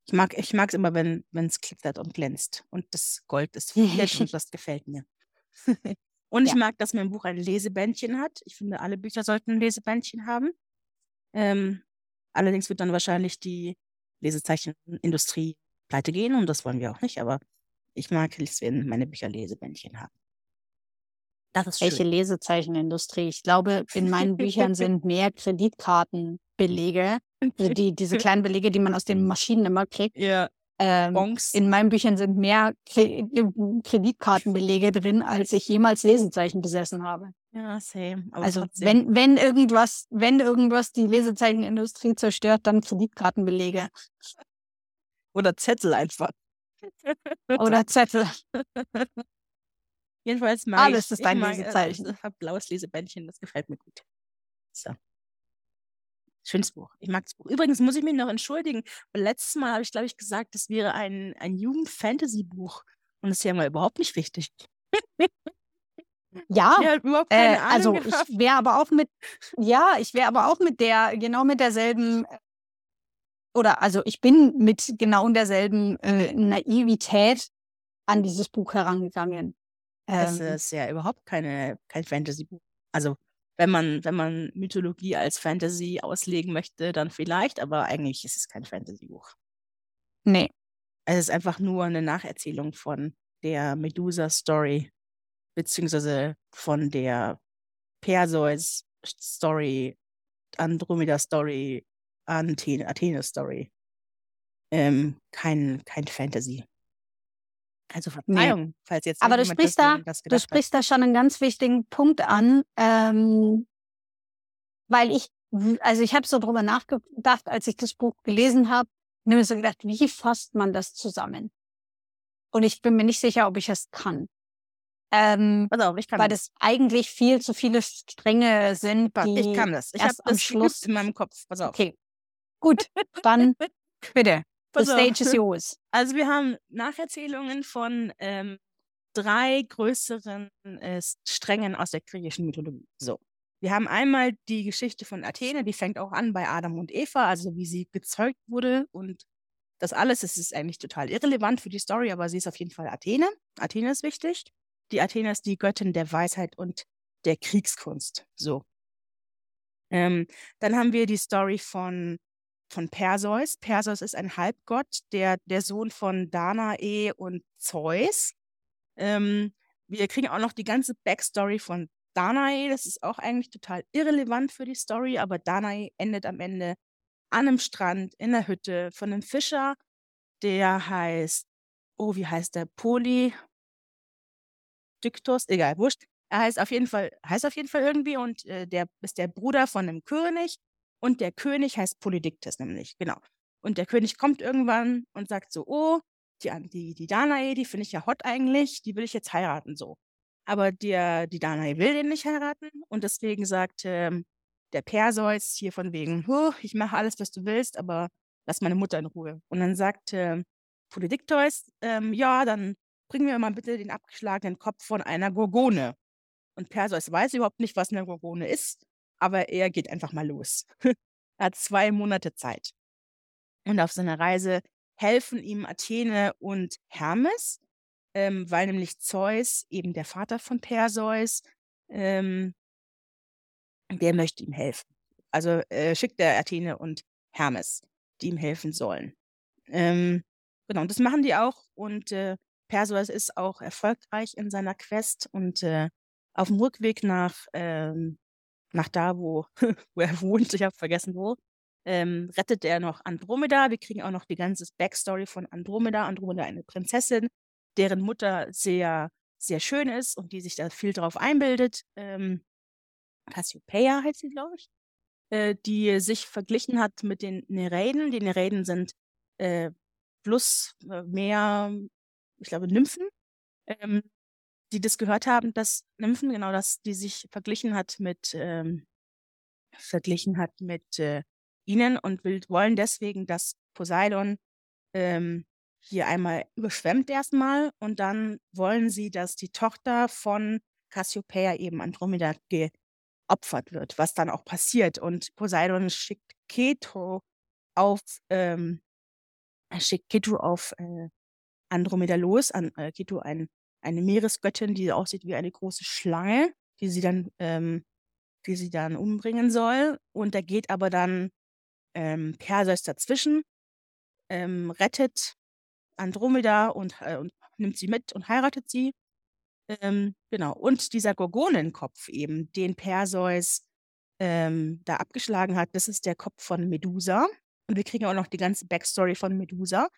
[SPEAKER 3] Ich mag ich mag's immer, wenn es glitzert und glänzt und das Gold ist <laughs> fett und das gefällt mir. <laughs> und ich
[SPEAKER 2] Ja.
[SPEAKER 3] mag, dass mein Buch ein Lesebändchen hat. Ich finde, alle Bücher sollten ein Lesebändchen haben. Ähm, allerdings wird dann wahrscheinlich die Lesezeichenindustrie pleite gehen und das wollen wir auch nicht, aber ich mag es, wenn meine Bücher Lesebändchen haben.
[SPEAKER 2] Welche
[SPEAKER 3] schön.
[SPEAKER 2] Lesezeichenindustrie? Ich glaube, in meinen Büchern <laughs> sind mehr Kreditkartenbelege, also die, diese <laughs> kleinen Belege, die man aus den Maschinen immer kriegt.
[SPEAKER 3] Ja,
[SPEAKER 2] Ähm, in meinen Büchern sind mehr Kre Kreditkartenbelege drin, als ich jemals Lesezeichen besessen habe.
[SPEAKER 3] Ja, same. Aber
[SPEAKER 2] Also wenn, wenn irgendwas, wenn irgendwas die Lesezeichenindustrie zerstört, dann Kreditkartenbelege
[SPEAKER 3] Oder Zettel einfach.
[SPEAKER 2] oder Zettel. <laughs>
[SPEAKER 3] Jedenfalls mag
[SPEAKER 2] Alles
[SPEAKER 3] ich,
[SPEAKER 2] ist
[SPEAKER 3] ich
[SPEAKER 2] ein
[SPEAKER 3] mag, äh,
[SPEAKER 2] Lesezeichen.
[SPEAKER 3] Ich habe blaues Lesebändchen, das gefällt mir gut. So. Schönes Buch. Ich mag das Buch. Übrigens muss ich mich noch entschuldigen, letztes Mal habe ich, glaube ich, gesagt, das wäre ein, ein Jugend-Fantasy-Buch. Und das ist ja mal überhaupt nicht richtig.
[SPEAKER 2] Ja, <laughs>
[SPEAKER 3] überhaupt
[SPEAKER 2] äh, also
[SPEAKER 3] gehabt.
[SPEAKER 2] ich wäre aber auch mit, ja, ich wäre aber auch mit der, genau mit derselben, oder also ich bin mit genau derselben äh, Naivität an dieses Buch herangegangen.
[SPEAKER 3] Es
[SPEAKER 2] Ähm,
[SPEAKER 3] ist ja überhaupt keine, kein Fantasy-Buch. Also, wenn man, wenn man Mythologie als Fantasy auslegen möchte, dann vielleicht, aber eigentlich ist es kein Fantasy-Buch.
[SPEAKER 2] nee,
[SPEAKER 3] Es ist einfach nur eine Nacherzählung von der Medusa-Story, beziehungsweise von der Perseus-Story, Andromeda-Story, Athen Athene-Story. Ähm, kein, kein Fantasy. Also Verzeihung, falls jetzt
[SPEAKER 2] Aber du sprichst da, du
[SPEAKER 3] gedacht hat.
[SPEAKER 2] sprichst da schon einen ganz wichtigen Punkt an, ähm, weil ich, also ich habe so drüber nachgedacht, als ich das Buch gelesen habe, mir so gedacht, wie fasst man das zusammen? Und ich bin mir nicht sicher, ob ich es kann. Ähm,
[SPEAKER 3] auf, ich kann
[SPEAKER 2] weil
[SPEAKER 3] das.
[SPEAKER 2] das eigentlich viel zu viele Stränge sind, die
[SPEAKER 3] Ich kann das. Ich habe
[SPEAKER 2] am
[SPEAKER 3] das
[SPEAKER 2] Schluss.
[SPEAKER 3] Schluss in meinem Kopf. Pass auf.
[SPEAKER 2] Okay, gut, dann <laughs> bitte. The
[SPEAKER 3] auf.
[SPEAKER 2] stage is yours.
[SPEAKER 3] Also wir haben Nacherzählungen von ähm, drei größeren äh, Strängen aus der griechischen Mythologie. So. Wir haben einmal die Geschichte von Athene, die fängt auch an bei Adam und Eva, also wie sie gezeugt wurde und das alles, das ist eigentlich total irrelevant für die Story, aber sie ist auf jeden Fall Athene. Athene ist wichtig. Die Athene ist die Göttin der Weisheit und der Kriegskunst. So. Ähm, dann haben wir die Story von von Perseus. Perseus ist ein Halbgott, der, der Sohn von Danae und Zeus. Ähm, wir kriegen auch noch die ganze Backstory von Danae. Das ist auch eigentlich total irrelevant für die Story, aber Danae endet am Ende an einem Strand in der Hütte von einem Fischer, der heißt, oh, wie heißt der? Poly Dyktos, egal, wurscht. Er heißt auf jeden Fall, heißt auf jeden Fall irgendwie und äh, der ist der Bruder von einem König und der König heißt Polydiktes nämlich, genau. Und der König kommt irgendwann und sagt so, oh, die, die, die Danae, die finde ich ja hot eigentlich, die will ich jetzt heiraten, so. Aber der, die Danae will den nicht heiraten und deswegen sagt ähm, der Perseus hier von wegen, huh, ich mache alles, was du willst, aber lass meine Mutter in Ruhe. Und dann sagt äh, Polydikteus, ähm, ja, dann bring mir mal bitte den abgeschlagenen Kopf von einer Gorgone. Und Perseus weiß überhaupt nicht, was eine Gorgone ist aber er geht einfach mal los. <laughs> er hat zwei Monate Zeit. Und auf seiner Reise helfen ihm Athene und Hermes, ähm, weil nämlich Zeus, eben der Vater von Perseus, ähm, der möchte ihm helfen. Also äh, schickt er Athene und Hermes, die ihm helfen sollen. Ähm, genau, und das machen die auch. Und äh, Perseus ist auch erfolgreich in seiner Quest und äh, auf dem Rückweg nach, ähm, nach da, wo, <laughs> wo er wohnt, ich habe vergessen wo, ähm, rettet er noch Andromeda. Wir kriegen auch noch die ganze Backstory von Andromeda. Andromeda, eine Prinzessin, deren Mutter sehr, sehr schön ist und die sich da viel drauf einbildet. Ähm, Cassiopeia heißt sie, glaube ich, äh, die sich verglichen hat mit den Nereiden. Die Nereiden sind äh, plus äh, mehr, ich glaube, Nymphen, ähm, die das gehört haben, dass Nymphen, genau das, die sich verglichen hat mit, ähm, verglichen hat mit äh, ihnen und will, wollen deswegen, dass Poseidon ähm, hier einmal überschwemmt erstmal und dann wollen sie, dass die Tochter von Cassiopeia eben Andromeda geopfert wird, was dann auch passiert. Und Poseidon schickt Keto auf, ähm, schickt Keto auf äh, Andromeda los. An, äh, Keto, ein, eine Meeresgöttin, die aussieht wie eine große Schlange, die sie dann, ähm, die sie dann umbringen soll. Und da geht aber dann ähm, Perseus dazwischen, ähm, rettet Andromeda und, äh, und nimmt sie mit und heiratet sie. Ähm, genau. Und dieser Gorgonenkopf eben, den Perseus ähm, da abgeschlagen hat, das ist der Kopf von Medusa. Und wir kriegen auch noch die ganze Backstory von Medusa.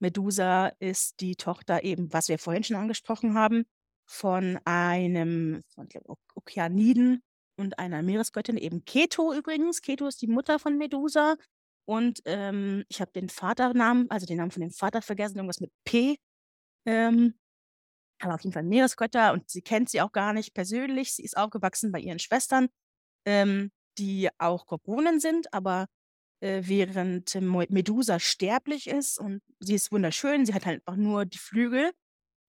[SPEAKER 3] Medusa ist die Tochter eben, was wir vorhin schon angesprochen haben, von einem von Okeaniden und einer Meeresgöttin, eben Keto übrigens. Keto ist die Mutter von Medusa. Und ähm, ich habe den Vaternamen, also den Namen von dem Vater vergessen, irgendwas mit P. Ähm, aber auf jeden Fall Meeresgötter und sie kennt sie auch gar nicht persönlich. Sie ist aufgewachsen bei ihren Schwestern, ähm, die auch Gorgonen sind, aber äh, während Medusa sterblich ist und sie ist wunderschön, sie hat halt einfach nur die Flügel,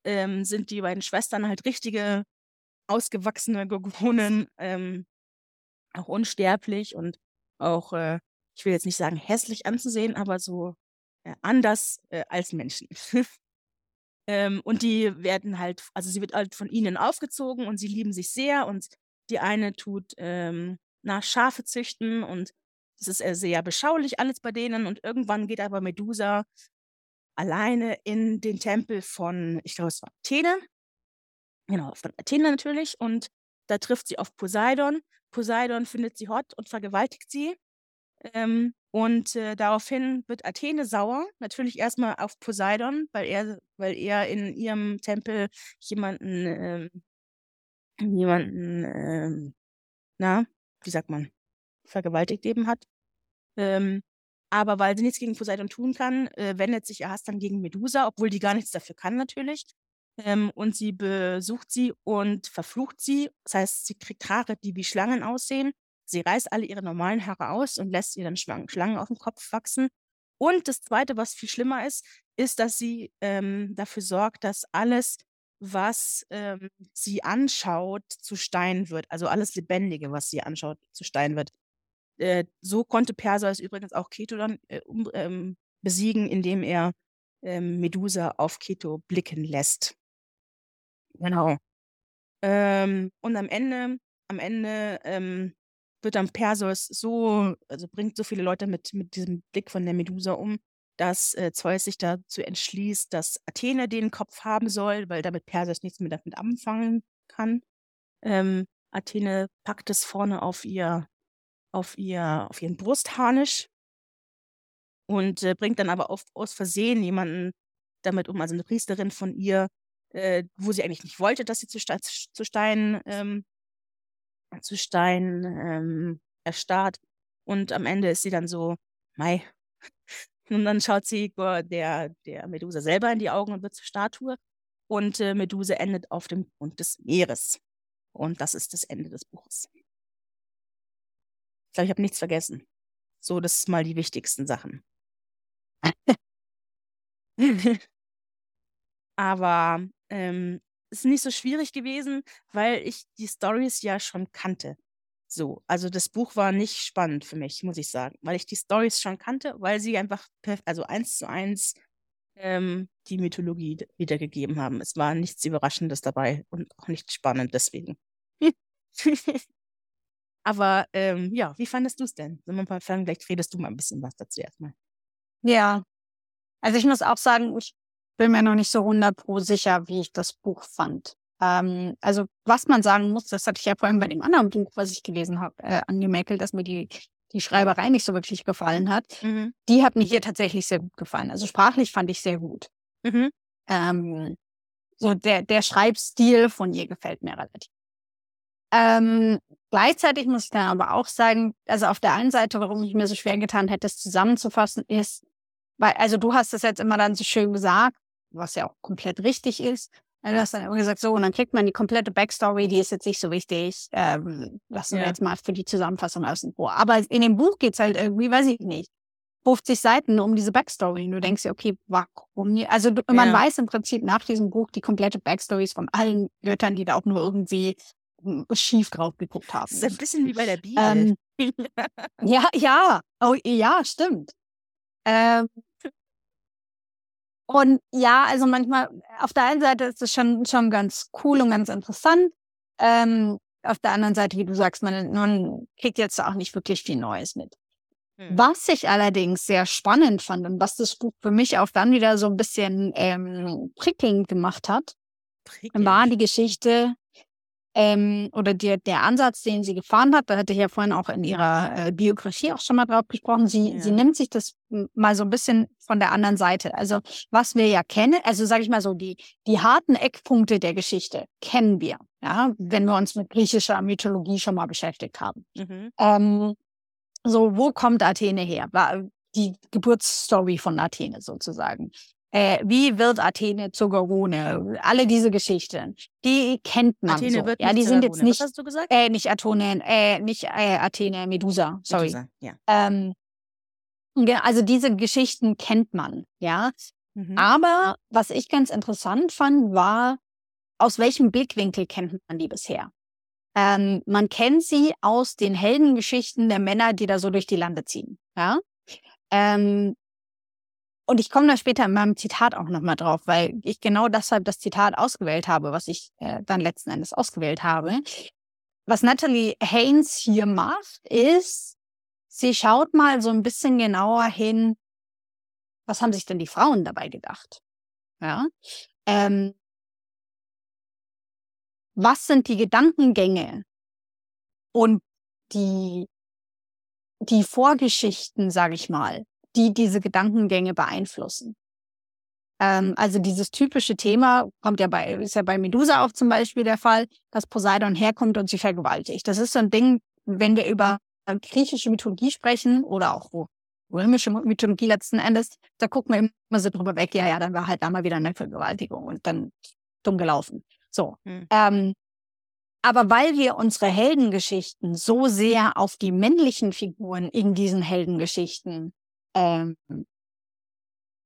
[SPEAKER 3] ähm, sind die beiden Schwestern halt richtige ausgewachsene Gorgonen, ähm, auch unsterblich und auch, äh, ich will jetzt nicht sagen hässlich anzusehen, aber so äh, anders äh, als Menschen. <laughs> ähm, und die werden halt, also sie wird halt von ihnen aufgezogen und sie lieben sich sehr und die eine tut ähm, nach Schafe züchten und das ist äh, sehr beschaulich alles bei denen und irgendwann geht aber Medusa alleine in den Tempel von, ich glaube, es war Athene, Genau, von Athena natürlich. Und da trifft sie auf Poseidon. Poseidon findet sie hot und vergewaltigt sie. Ähm, und äh, daraufhin wird Athene sauer. Natürlich erstmal auf Poseidon, weil er, weil er in ihrem Tempel jemanden, ähm, jemanden, ähm, na, wie sagt man, vergewaltigt eben hat. Ähm, aber weil sie nichts gegen Poseidon tun kann, äh, wendet sich ihr Hass dann gegen Medusa, obwohl die gar nichts dafür kann natürlich ähm, und sie besucht sie und verflucht sie. Das heißt, sie kriegt Haare, die wie Schlangen aussehen. Sie reißt alle ihre normalen Haare aus und lässt ihr dann Schlangen auf dem Kopf wachsen. Und das Zweite, was viel schlimmer ist, ist, dass sie ähm, dafür sorgt, dass alles, was ähm, sie anschaut, zu Stein wird. Also alles Lebendige, was sie anschaut, zu Stein wird. Äh, so konnte Perseus übrigens auch Keto dann äh, um, ähm, besiegen, indem er ähm, Medusa auf Keto blicken lässt. Genau. Ähm, und am Ende am Ende, ähm, wird dann Perseus so also bringt so viele Leute mit mit diesem Blick von der Medusa um, dass, äh, Zeus sich dazu entschließt, dass Athene den Kopf haben soll, weil damit Perseus nichts mehr damit anfangen kann. Ähm, Athene packt es vorne auf ihr auf ihr auf ihren Brustharnisch und, äh, bringt dann aber auf aus Versehen jemanden damit um, also eine Priesterin von ihr äh, wo sie eigentlich nicht wollte, dass sie zu, Stein, zu Stein, ähm, zu Stein ähm, erstarrt. Und am Ende ist sie dann so, mei. <laughs> Und dann schaut sie der, der Medusa selber in die Augen und wird zur Statue. Und äh, Medusa endet auf dem Grund des Meeres. Und das ist das Ende des Buches. Ich glaube, ich habe nichts vergessen. So, das sind mal die wichtigsten Sachen. <laughs> Aber ähm, ist nicht so schwierig gewesen, weil ich die Stories ja schon kannte. So, also das Buch war nicht spannend für mich, muss ich sagen, weil ich die Storys schon kannte, weil sie einfach, also eins zu eins ähm, die Mythologie wiedergegeben haben. Es war nichts Überraschendes dabei und auch nicht spannend deswegen. <laughs> Aber ähm, ja, wie fandest du es denn? Sollen wir mal vielleicht redest du mal ein bisschen was dazu erstmal.
[SPEAKER 2] Ja, also ich muss auch sagen, ich bin mir noch nicht so 100 pro sicher, wie ich das Buch fand. Ähm, also was man sagen muss, das hatte ich ja vorhin bei dem anderen Buch, was ich gelesen habe, äh, angemäkelt, dass mir die, die Schreiberei nicht so wirklich gefallen hat.
[SPEAKER 3] Mhm.
[SPEAKER 2] Die hat mir hier tatsächlich sehr gut gefallen. Also sprachlich fand ich sehr gut.
[SPEAKER 3] Mhm.
[SPEAKER 2] Ähm, so der, der Schreibstil von ihr gefällt mir relativ. Ähm, gleichzeitig muss ich dann aber auch sagen, also auf der einen Seite, warum ich mir so schwer getan hätte, es zusammenzufassen, ist, weil, also du hast es jetzt immer dann so schön gesagt, was ja auch komplett richtig ist. Du hast dann immer gesagt, so, und dann kriegt man die komplette Backstory, die ist jetzt nicht so wichtig. Ähm, lassen wir
[SPEAKER 3] Ja.
[SPEAKER 2] jetzt mal für die Zusammenfassung außen vor. Aber in dem Buch geht's halt irgendwie, weiß ich nicht, 50 Seiten um diese Backstory. Und du denkst dir, okay, warum? nie- Also du, man
[SPEAKER 3] Ja.
[SPEAKER 2] weiß im Prinzip nach diesem Buch die komplette Backstories von allen Göttern, die da auch nur irgendwie schief drauf geguckt haben.
[SPEAKER 3] Das ist ein bisschen wie bei der Bibel.
[SPEAKER 2] Ähm, ja, ja, oh, ja, stimmt. Ähm, und ja, also manchmal, auf der einen Seite ist es schon, schon ganz cool und ganz interessant. Ähm, auf der anderen Seite, wie du sagst, man, man kriegt jetzt auch nicht wirklich viel Neues mit.
[SPEAKER 3] Hm.
[SPEAKER 2] Was ich allerdings sehr spannend fand und was das Buch für mich auch dann wieder so ein bisschen ähm, prickelnd gemacht hat, war die Geschichte ähm, oder der, der Ansatz, den sie gefahren hat. Da hatte ich ja vorhin auch in ihrer äh, Biografie auch schon mal drauf gesprochen. Sie,
[SPEAKER 3] Ja.
[SPEAKER 2] sie nimmt sich das mal so ein bisschen von der anderen Seite. Also was wir ja kennen, also sage ich mal so, die, die harten Eckpunkte der Geschichte kennen wir, ja, wenn wir uns mit griechischer Mythologie schon mal beschäftigt haben.
[SPEAKER 3] Mhm.
[SPEAKER 2] Ähm, so, wo kommt Athene her? War die Geburtsstory von Athene sozusagen. Äh, wie wird Athene zur Gorone? Alle diese Geschichten, die kennt man
[SPEAKER 3] Athene
[SPEAKER 2] so.
[SPEAKER 3] wird
[SPEAKER 2] ja, die sind jetzt nicht,
[SPEAKER 3] Was hast du gesagt?
[SPEAKER 2] äh, nicht Athene, äh, nicht äh, Athene, Medusa, sorry.
[SPEAKER 3] Medusa, Ja.
[SPEAKER 2] Ähm, also diese Geschichten kennt man, ja.
[SPEAKER 3] Mhm.
[SPEAKER 2] Aber was ich ganz interessant fand, war, aus welchem Blickwinkel kennt man die bisher? Ähm, man kennt sie aus den Heldengeschichten der Männer, die da so durch die Lande ziehen. Ja? Ähm, und ich komme da später in meinem Zitat auch nochmal drauf, weil ich genau deshalb das Zitat ausgewählt habe, was ich äh, dann letzten Endes ausgewählt habe. Was Natalie Haynes hier macht, ist, sie schaut mal so ein bisschen genauer hin, was haben sich denn die Frauen dabei gedacht? Ja. Ähm, was sind die Gedankengänge und die, die Vorgeschichten, sage ich mal, die diese Gedankengänge beeinflussen? Ähm, also dieses typische Thema kommt ja bei, ist ja bei Medusa auch zum Beispiel der Fall, dass Poseidon herkommt und sie vergewaltigt. Das ist so ein Ding, wenn wir über griechische Mythologie sprechen oder auch römische Mythologie letzten Endes, da gucken wir immer so drüber weg, ja, ja, dann war halt da mal wieder eine Vergewaltigung und dann dumm gelaufen. So.
[SPEAKER 3] Hm.
[SPEAKER 2] Ähm, aber weil wir unsere Heldengeschichten so sehr auf die männlichen Figuren in diesen Heldengeschichten ähm,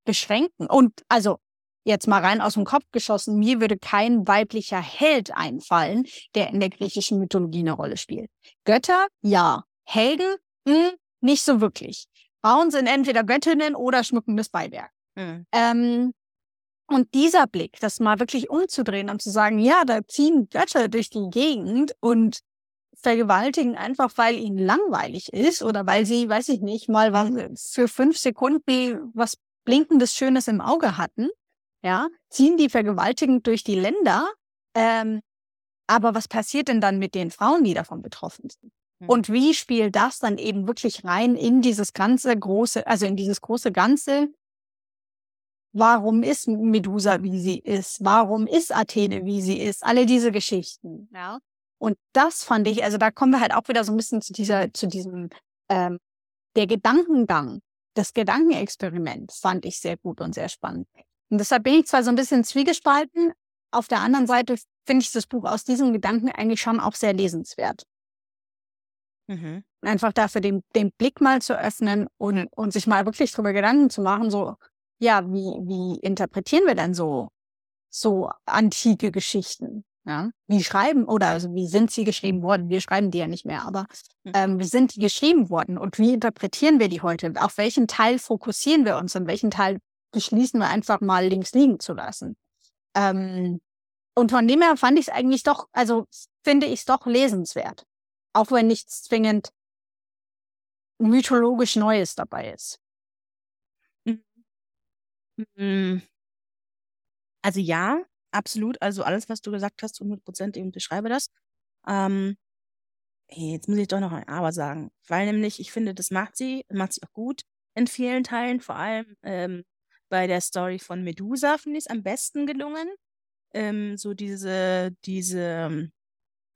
[SPEAKER 2] beschränken und also jetzt mal rein aus dem Kopf geschossen, mir würde kein weiblicher Held einfallen, der in der griechischen Mythologie eine Rolle spielt. Götter, ja. Helden, hm, nicht so wirklich. Frauen sind entweder Göttinnen oder schmückendes Beiwerk.
[SPEAKER 3] Mhm.
[SPEAKER 2] Ähm, und dieser Blick, das mal wirklich umzudrehen und zu sagen, ja, da ziehen Götter durch die Gegend und vergewaltigen einfach, weil ihnen langweilig ist oder weil sie, weiß ich nicht, mal was für fünf Sekunden was blinkendes Schönes im Auge hatten, ja, ziehen die vergewaltigend durch die Länder. Ähm, aber was passiert denn dann mit den Frauen, die davon betroffen sind?
[SPEAKER 3] Hm.
[SPEAKER 2] Und wie spielt das dann eben wirklich rein in dieses ganze große, also in dieses große Ganze? Warum ist Medusa, wie sie ist? Warum ist Athene, wie sie ist? Alle diese Geschichten, ja. Und das fand ich, also da kommen wir halt auch wieder so ein bisschen zu dieser, zu diesem, ähm, der Gedankengang, das Gedankenexperiment fand ich sehr gut und sehr spannend. Und deshalb bin ich zwar so ein bisschen zwiegespalten, auf der anderen Seite finde ich das Buch aus diesem Gedanken eigentlich schon auch sehr lesenswert.
[SPEAKER 3] Mhm.
[SPEAKER 2] Einfach dafür den, den Blick mal zu öffnen und, und sich mal wirklich drüber Gedanken zu machen, so, ja, wie, wie interpretieren wir denn so, so antike Geschichten? Ja, wie schreiben oder also wie sind sie geschrieben worden? Wir schreiben die ja nicht mehr, aber
[SPEAKER 3] Hm.
[SPEAKER 2] ähm, wie sind die geschrieben worden und wie interpretieren wir die heute? Auf welchen Teil fokussieren wir uns und welchen Teil beschließen wir einfach mal links liegen zu lassen? Ähm, und von dem her fand ich es eigentlich doch, also finde ich es doch lesenswert. Auch wenn nichts zwingend mythologisch Neues dabei ist.
[SPEAKER 3] Mm. Also ja, absolut. Also alles, was du gesagt hast, 100 Prozent, ich unterschreibe das. Ähm, jetzt muss ich doch noch ein Aber sagen, weil nämlich ich finde, das macht sie, macht sie auch gut in vielen Teilen, vor allem ähm, bei der Story von Medusa finde ich es am besten gelungen. Ähm, so diese, diese ähm,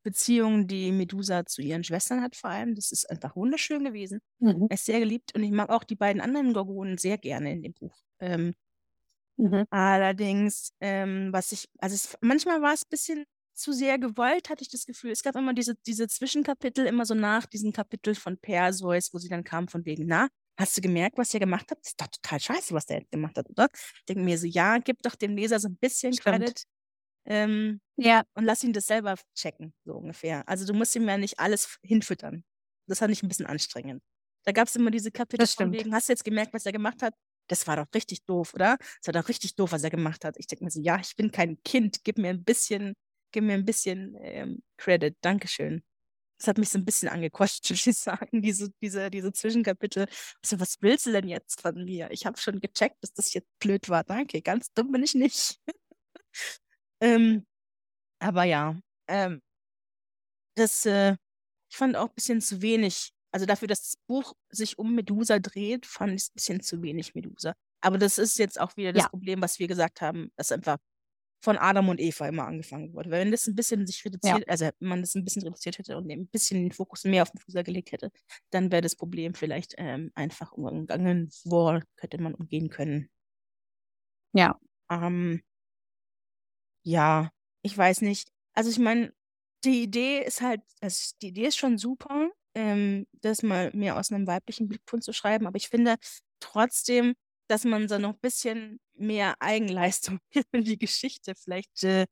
[SPEAKER 3] Beziehung, die Medusa zu ihren Schwestern hat, vor allem, das ist einfach wunderschön gewesen.
[SPEAKER 2] Mhm.
[SPEAKER 3] Er ist sehr geliebt und ich mag auch die beiden anderen Gorgonen sehr gerne in dem Buch. Ähm,
[SPEAKER 2] Mhm.
[SPEAKER 3] Allerdings, ähm, was ich, also es, manchmal war es ein bisschen zu sehr gewollt, hatte ich das Gefühl. Es gab immer diese, diese Zwischenkapitel, immer so nach diesem Kapitel von Perseus, wo sie dann kam von wegen, na, hast du gemerkt, was ihr gemacht habt? Das ist doch total scheiße, was der jetzt gemacht hat, oder? Ich denke mir so, ja, gib doch dem Leser so ein bisschen
[SPEAKER 2] Stimmt.
[SPEAKER 3] Credit ähm,
[SPEAKER 2] Ja,
[SPEAKER 3] und lass ihn das selber checken, so ungefähr. Also du musst ihm ja nicht alles hinfüttern. Das fand ich ein bisschen anstrengend. Da gab es immer diese Kapitel von wegen, hast du jetzt gemerkt, was er gemacht hat? Das war doch richtig doof, oder? Das war doch richtig doof, was er gemacht hat. Ich denke mir so, ja, ich bin kein Kind, gib mir ein bisschen, gib mir ein bisschen ähm, Credit, Dankeschön. Das hat mich so ein bisschen angekostet, muss <laughs> ich sagen, diese, diese, diese Zwischenkapitel. Also, was willst du denn jetzt von mir? Ich habe schon gecheckt, dass das jetzt blöd war. Danke, ganz dumm bin ich nicht. <laughs> ähm, aber ja, ähm, das, äh, ich fand auch ein bisschen zu wenig. Also dafür, dass das Buch sich um Medusa dreht, fand ich es ein bisschen zu wenig Medusa. Aber das ist jetzt auch wieder das
[SPEAKER 2] Ja.
[SPEAKER 3] Problem, was wir gesagt haben, dass einfach von Adam und Eva immer angefangen wurde. Weil wenn das ein bisschen sich reduziert, also wenn man das ein bisschen reduziert hätte und ein bisschen den Fokus mehr auf Medusa gelegt hätte, dann wäre das Problem vielleicht ähm, einfach umgangen worden, hätte man umgehen können.
[SPEAKER 2] Ja.
[SPEAKER 3] Ähm, ja, ich weiß nicht. Also ich meine, die Idee ist halt, also die Idee ist schon super, ähm, das mal mehr aus einem weiblichen Blickpunkt zu schreiben, aber ich finde trotzdem, dass man so noch ein bisschen mehr Eigenleistung <laughs> in die Geschichte vielleicht äh,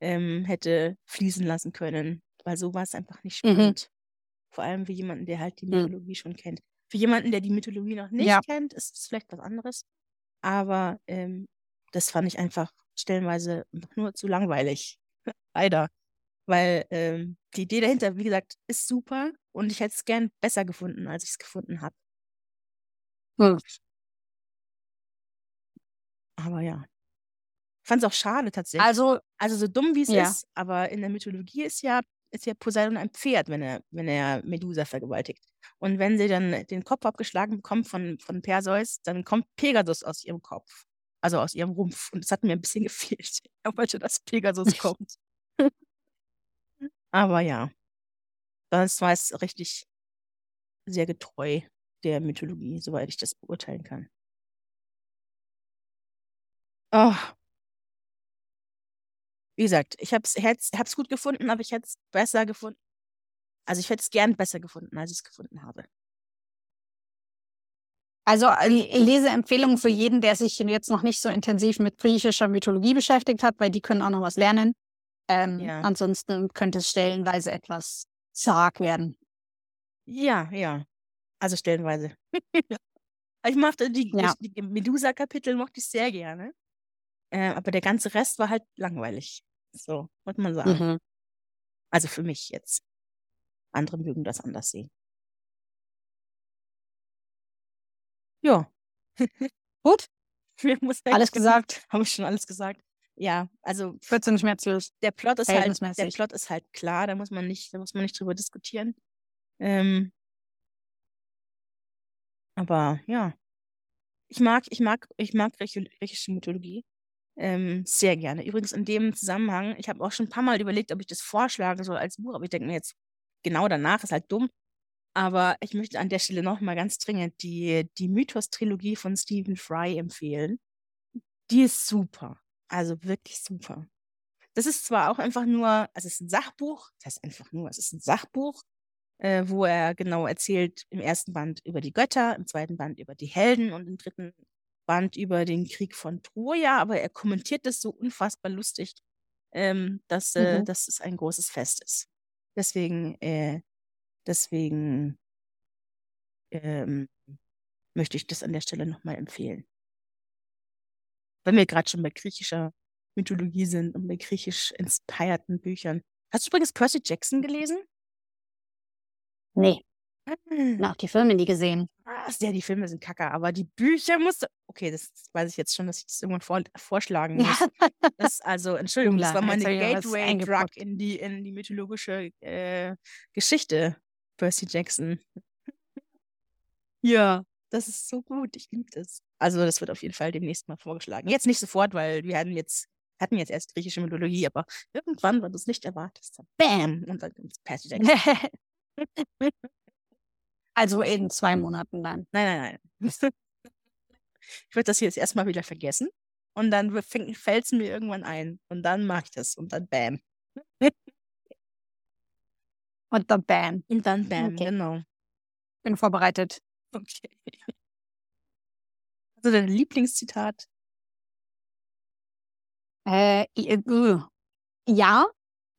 [SPEAKER 3] ähm, hätte fließen lassen können, weil so war es einfach nicht
[SPEAKER 2] Mhm.
[SPEAKER 3] spannend. Vor allem für jemanden, der halt die
[SPEAKER 2] Mhm.
[SPEAKER 3] Mythologie schon kennt. Für jemanden, der die Mythologie noch nicht
[SPEAKER 2] Ja.
[SPEAKER 3] kennt, ist es vielleicht was anderes. Aber ähm, das fand ich einfach stellenweise nur zu langweilig. <laughs> Leider. Weil ähm, die Idee dahinter, wie gesagt, ist super und ich hätte es gern besser gefunden, als ich es gefunden habe.
[SPEAKER 2] Hm.
[SPEAKER 3] Aber ja. Ich fand es auch schade tatsächlich.
[SPEAKER 2] Also,
[SPEAKER 3] Also so dumm wie es
[SPEAKER 2] Ja.
[SPEAKER 3] ist, aber in der Mythologie ist ja, ist ja Poseidon ein Pferd, wenn er, wenn er Medusa vergewaltigt. Und wenn sie dann den Kopf abgeschlagen bekommt von, von Perseus, dann kommt Pegasus aus ihrem Kopf. Also aus ihrem Rumpf. Und das hat mir ein bisschen <laughs> gefehlt. Ich wollte, dass Pegasus kommt. Aber ja. Das war es richtig sehr getreu der Mythologie, soweit ich das beurteilen kann. Oh. Wie gesagt, ich habe es gut gefunden, aber ich hätte es besser gefunden. Also ich hätte es gern besser gefunden, als ich es gefunden habe.
[SPEAKER 2] also äh, Leseempfehlung für jeden, der sich jetzt noch nicht so intensiv mit griechischer Mythologie beschäftigt hat, weil die können auch noch was lernen. Ähm,
[SPEAKER 3] Ja.
[SPEAKER 2] Ansonsten könnte es stellenweise etwas zart werden.
[SPEAKER 3] Ja, ja. Also stellenweise. ich mochte die,
[SPEAKER 2] Ja.
[SPEAKER 3] die Medusa-Kapitel mochte ich sehr gerne. Äh, aber der ganze Rest war halt langweilig. So, muss man sagen.
[SPEAKER 2] Mhm.
[SPEAKER 3] Also für mich jetzt. Andere mögen das anders sehen. Ja. <laughs>
[SPEAKER 2] Gut, alles gesagt.
[SPEAKER 3] Habe ich schon alles gesagt. Ja, also
[SPEAKER 2] Kürze und schmerzlos.
[SPEAKER 3] der Plot ist halt, der. Plot ist halt klar, da muss man nicht, da muss man nicht drüber diskutieren. Ähm, aber ja. Ich mag, ich mag, ich mag griechi- griechische Mythologie. Ähm, sehr gerne. Übrigens in dem Zusammenhang, ich habe auch schon ein paar Mal überlegt, ob ich das vorschlagen soll als Buch, aber ich denke mir jetzt, genau danach ist halt dumm. Aber ich möchte an der Stelle nochmal ganz dringend die, die Mythos-Trilogie von Stephen Fry empfehlen. Die ist super. Also wirklich super. Das ist zwar auch einfach nur, also es ist ein Sachbuch, das heißt einfach nur, es ist ein Sachbuch, äh, wo er genau erzählt im ersten Band über die Götter, im zweiten Band über die Helden und im dritten Band über den Krieg von Troja, aber er kommentiert das so unfassbar lustig. ähm, dass, äh,
[SPEAKER 2] Mhm.
[SPEAKER 3] dass es ein großes Fest ist. Deswegen, äh, deswegen ähm, möchte ich das an der Stelle nochmal empfehlen. Wenn wir gerade schon bei griechischer Mythologie sind und bei griechisch inspirierten Büchern. Hast du übrigens Percy Jackson gelesen?
[SPEAKER 2] Nee,
[SPEAKER 3] Ah,
[SPEAKER 2] noch die Filme nie gesehen.
[SPEAKER 3] Was? Ja, die Filme sind kacke, aber die Bücher musst du. Okay, das weiß ich jetzt schon, dass ich das irgendwann vor, vorschlagen muss.
[SPEAKER 2] Ja.
[SPEAKER 3] Das, also, Entschuldigung, das war meine Gateway-Drug in die, in die mythologische äh, Geschichte. Percy Jackson. Ja, das ist so gut. Ich liebe das. Also, das wird auf jeden Fall demnächst mal vorgeschlagen. Jetzt nicht sofort, weil wir hatten jetzt, hatten jetzt erst griechische Mythologie, aber irgendwann, wenn du es nicht erwartest, dann BAM! Und dann kommt Percy Jackson. <laughs>
[SPEAKER 2] also in zwei Monaten dann.
[SPEAKER 3] Nein, nein, nein. <laughs> Ich würde das hier jetzt erstmal wieder vergessen. Und dann fällt es mir irgendwann ein. Und dann mache ich das. Und dann bam. <laughs>
[SPEAKER 2] Und dann bam.
[SPEAKER 3] Und dann bam,
[SPEAKER 2] Okay.
[SPEAKER 3] genau.
[SPEAKER 2] Bin vorbereitet. <laughs>
[SPEAKER 3] Okay. Also dein Lieblingszitat?
[SPEAKER 2] Äh, äh, ja,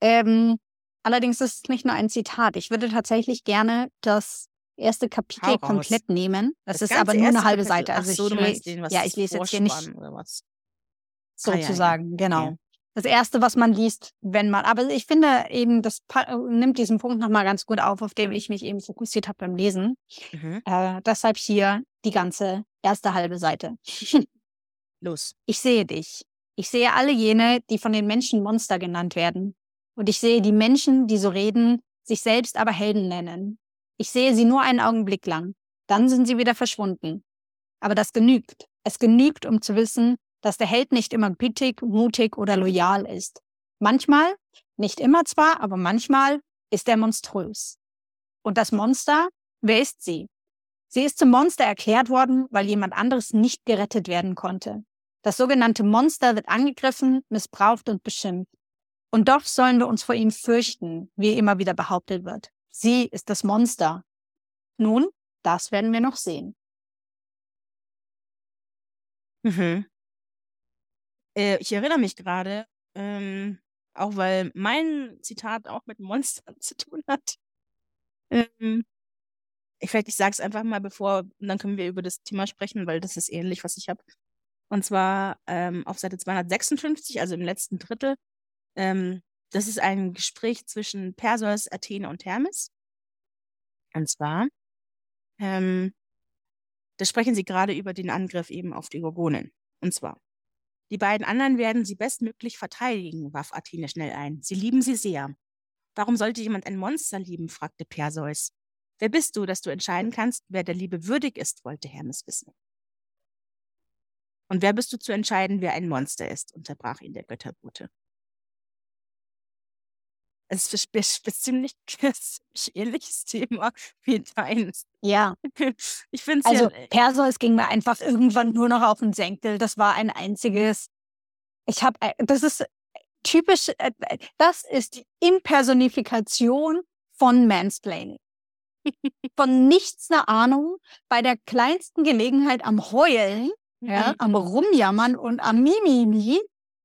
[SPEAKER 2] ähm, allerdings ist es nicht nur ein Zitat. Ich würde tatsächlich gerne das erste Kapitel komplett nehmen. Das, ist
[SPEAKER 3] ganze
[SPEAKER 2] aber nur eine halbe
[SPEAKER 3] Kapitel.
[SPEAKER 2] Seite.
[SPEAKER 3] Ach
[SPEAKER 2] Also
[SPEAKER 3] so,
[SPEAKER 2] ich,
[SPEAKER 3] du meinst den, was
[SPEAKER 2] ja,
[SPEAKER 3] ist
[SPEAKER 2] ich lese jetzt hier nicht?
[SPEAKER 3] Ah, ja, ja.
[SPEAKER 2] sozusagen, genau. Das erste, was man liest, wenn man, aber ich finde eben, das äh, nimmt diesen Punkt nochmal ganz gut auf, auf dem ich mich eben fokussiert habe beim Lesen.
[SPEAKER 3] Mhm.
[SPEAKER 2] Äh, deshalb hier die ganze erste halbe Seite. <laughs>
[SPEAKER 3] Los.
[SPEAKER 2] Ich sehe dich. Ich sehe alle jene, die von den Menschen Monster genannt werden. Und ich sehe die Menschen, die so reden, sich selbst aber Helden nennen. Ich sehe sie nur einen Augenblick lang. Dann sind sie wieder verschwunden. Aber das genügt. Es genügt, um zu wissen, dass der Held nicht immer gütig, mutig oder loyal ist. Manchmal, nicht immer zwar, aber manchmal ist er monströs. Und das Monster, wer ist sie? Sie ist zum Monster erklärt worden, weil jemand anderes nicht gerettet werden konnte. Das sogenannte Monster wird angegriffen, missbraucht und beschimpft. Und doch sollen wir uns vor ihm fürchten, wie immer wieder behauptet wird. Sie ist das Monster. Nun, das werden wir noch sehen.
[SPEAKER 3] Mhm. Äh, ich erinnere mich gerade, ähm, auch weil mein Zitat auch mit Monstern <laughs> zu tun hat. Ähm, ich vielleicht, ich sage es einfach mal, bevor, und dann können wir über das Thema sprechen, weil das ist ähnlich, was ich habe. Und zwar ähm, auf Seite 256, also im letzten Drittel. Ähm, das ist ein Gespräch zwischen Perseus, Athene und Hermes. Und zwar, ähm, da sprechen sie gerade über den Angriff eben auf die Gorgonen. Und zwar, die beiden anderen werden sie bestmöglich verteidigen, warf Athene schnell ein. Sie lieben sie sehr. Warum sollte jemand ein Monster lieben? fragte Perseus. Wer bist du, dass du entscheiden kannst, wer der Liebe würdig ist, wollte Hermes wissen. Und wer bist du zu entscheiden, wer ein Monster ist, unterbrach ihn der Götterbote. <laughs> Es ist ein ziemlich, ziemlich ähnliches Thema <laughs> wie deins.
[SPEAKER 2] Ja, <laughs>
[SPEAKER 3] Ich finde es
[SPEAKER 2] also
[SPEAKER 3] ja.
[SPEAKER 2] Perseus ging mir einfach irgendwann nur noch auf den Senkel. Das war ein einziges. Ich habe, das ist typisch, äh, das ist die Impersonifikation von Mansplaining. Von nichts eine Ahnung, bei der kleinsten Gelegenheit am Heulen, ja,
[SPEAKER 3] Mhm.
[SPEAKER 2] am Rumjammern und am Mimimi,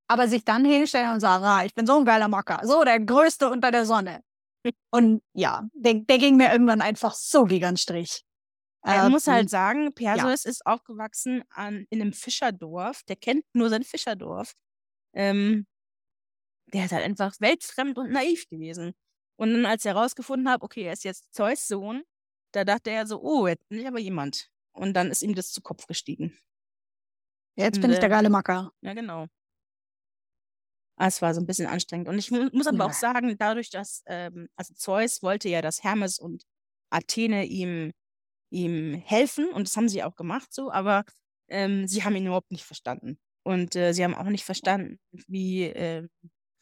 [SPEAKER 2] aber sich dann hinstellen und sagen, ah, ich bin so ein geiler Mocker, so der Größte unter der Sonne. <laughs> Und ja, der, der ging mir irgendwann einfach so gegen den Strich.
[SPEAKER 3] Man muss
[SPEAKER 2] Ähm,
[SPEAKER 3] halt sagen, Perseus ist aufgewachsen an, in einem Fischerdorf. Der kennt nur sein Fischerdorf. Ähm, der ist halt einfach weltfremd und naiv gewesen. Und dann, als er herausgefunden hat, okay, er ist jetzt Zeus Sohn, da dachte er so, oh, jetzt bin ich aber jemand. Und dann ist ihm das zu Kopf gestiegen.
[SPEAKER 2] Jetzt
[SPEAKER 3] Und,
[SPEAKER 2] bin ich der
[SPEAKER 3] äh,
[SPEAKER 2] geile Macker.
[SPEAKER 3] Ja, genau. Ah, Es war so ein bisschen anstrengend. Und ich mu muss aber
[SPEAKER 2] Ja.
[SPEAKER 3] auch sagen, dadurch, dass, ähm, also Zeus wollte ja, dass Hermes und Athene ihm, ihm helfen, und das haben sie auch gemacht so, aber ähm, sie haben ihn überhaupt nicht verstanden. Und äh, sie haben auch nicht verstanden, wie, äh,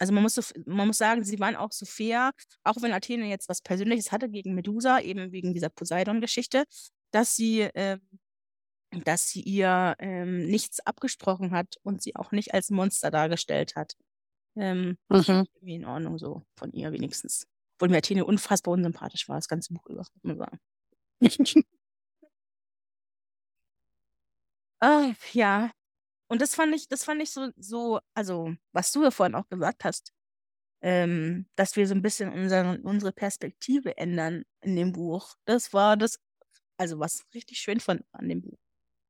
[SPEAKER 3] also man muss, so, man muss sagen, sie waren auch so fair, auch wenn Athene jetzt was Persönliches hatte gegen Medusa, eben wegen dieser Poseidon-Geschichte, dass sie, ähm, dass sie ihr ähm, nichts abgesprochen hat und sie auch nicht als Monster dargestellt hat. Ähm,
[SPEAKER 2] Mhm.
[SPEAKER 3] irgendwie in Ordnung so, von ihr wenigstens. Obwohl mir Athene unfassbar unsympathisch war, das ganze Buch über, muss man sagen. <laughs> Ah, ja. Und das fand ich, das fand ich so, so, also, was du ja vorhin auch gesagt hast, ähm, dass wir so ein bisschen unsere, unsere Perspektive ändern in dem Buch. Das war das, also was ich richtig schön fand an dem Buch.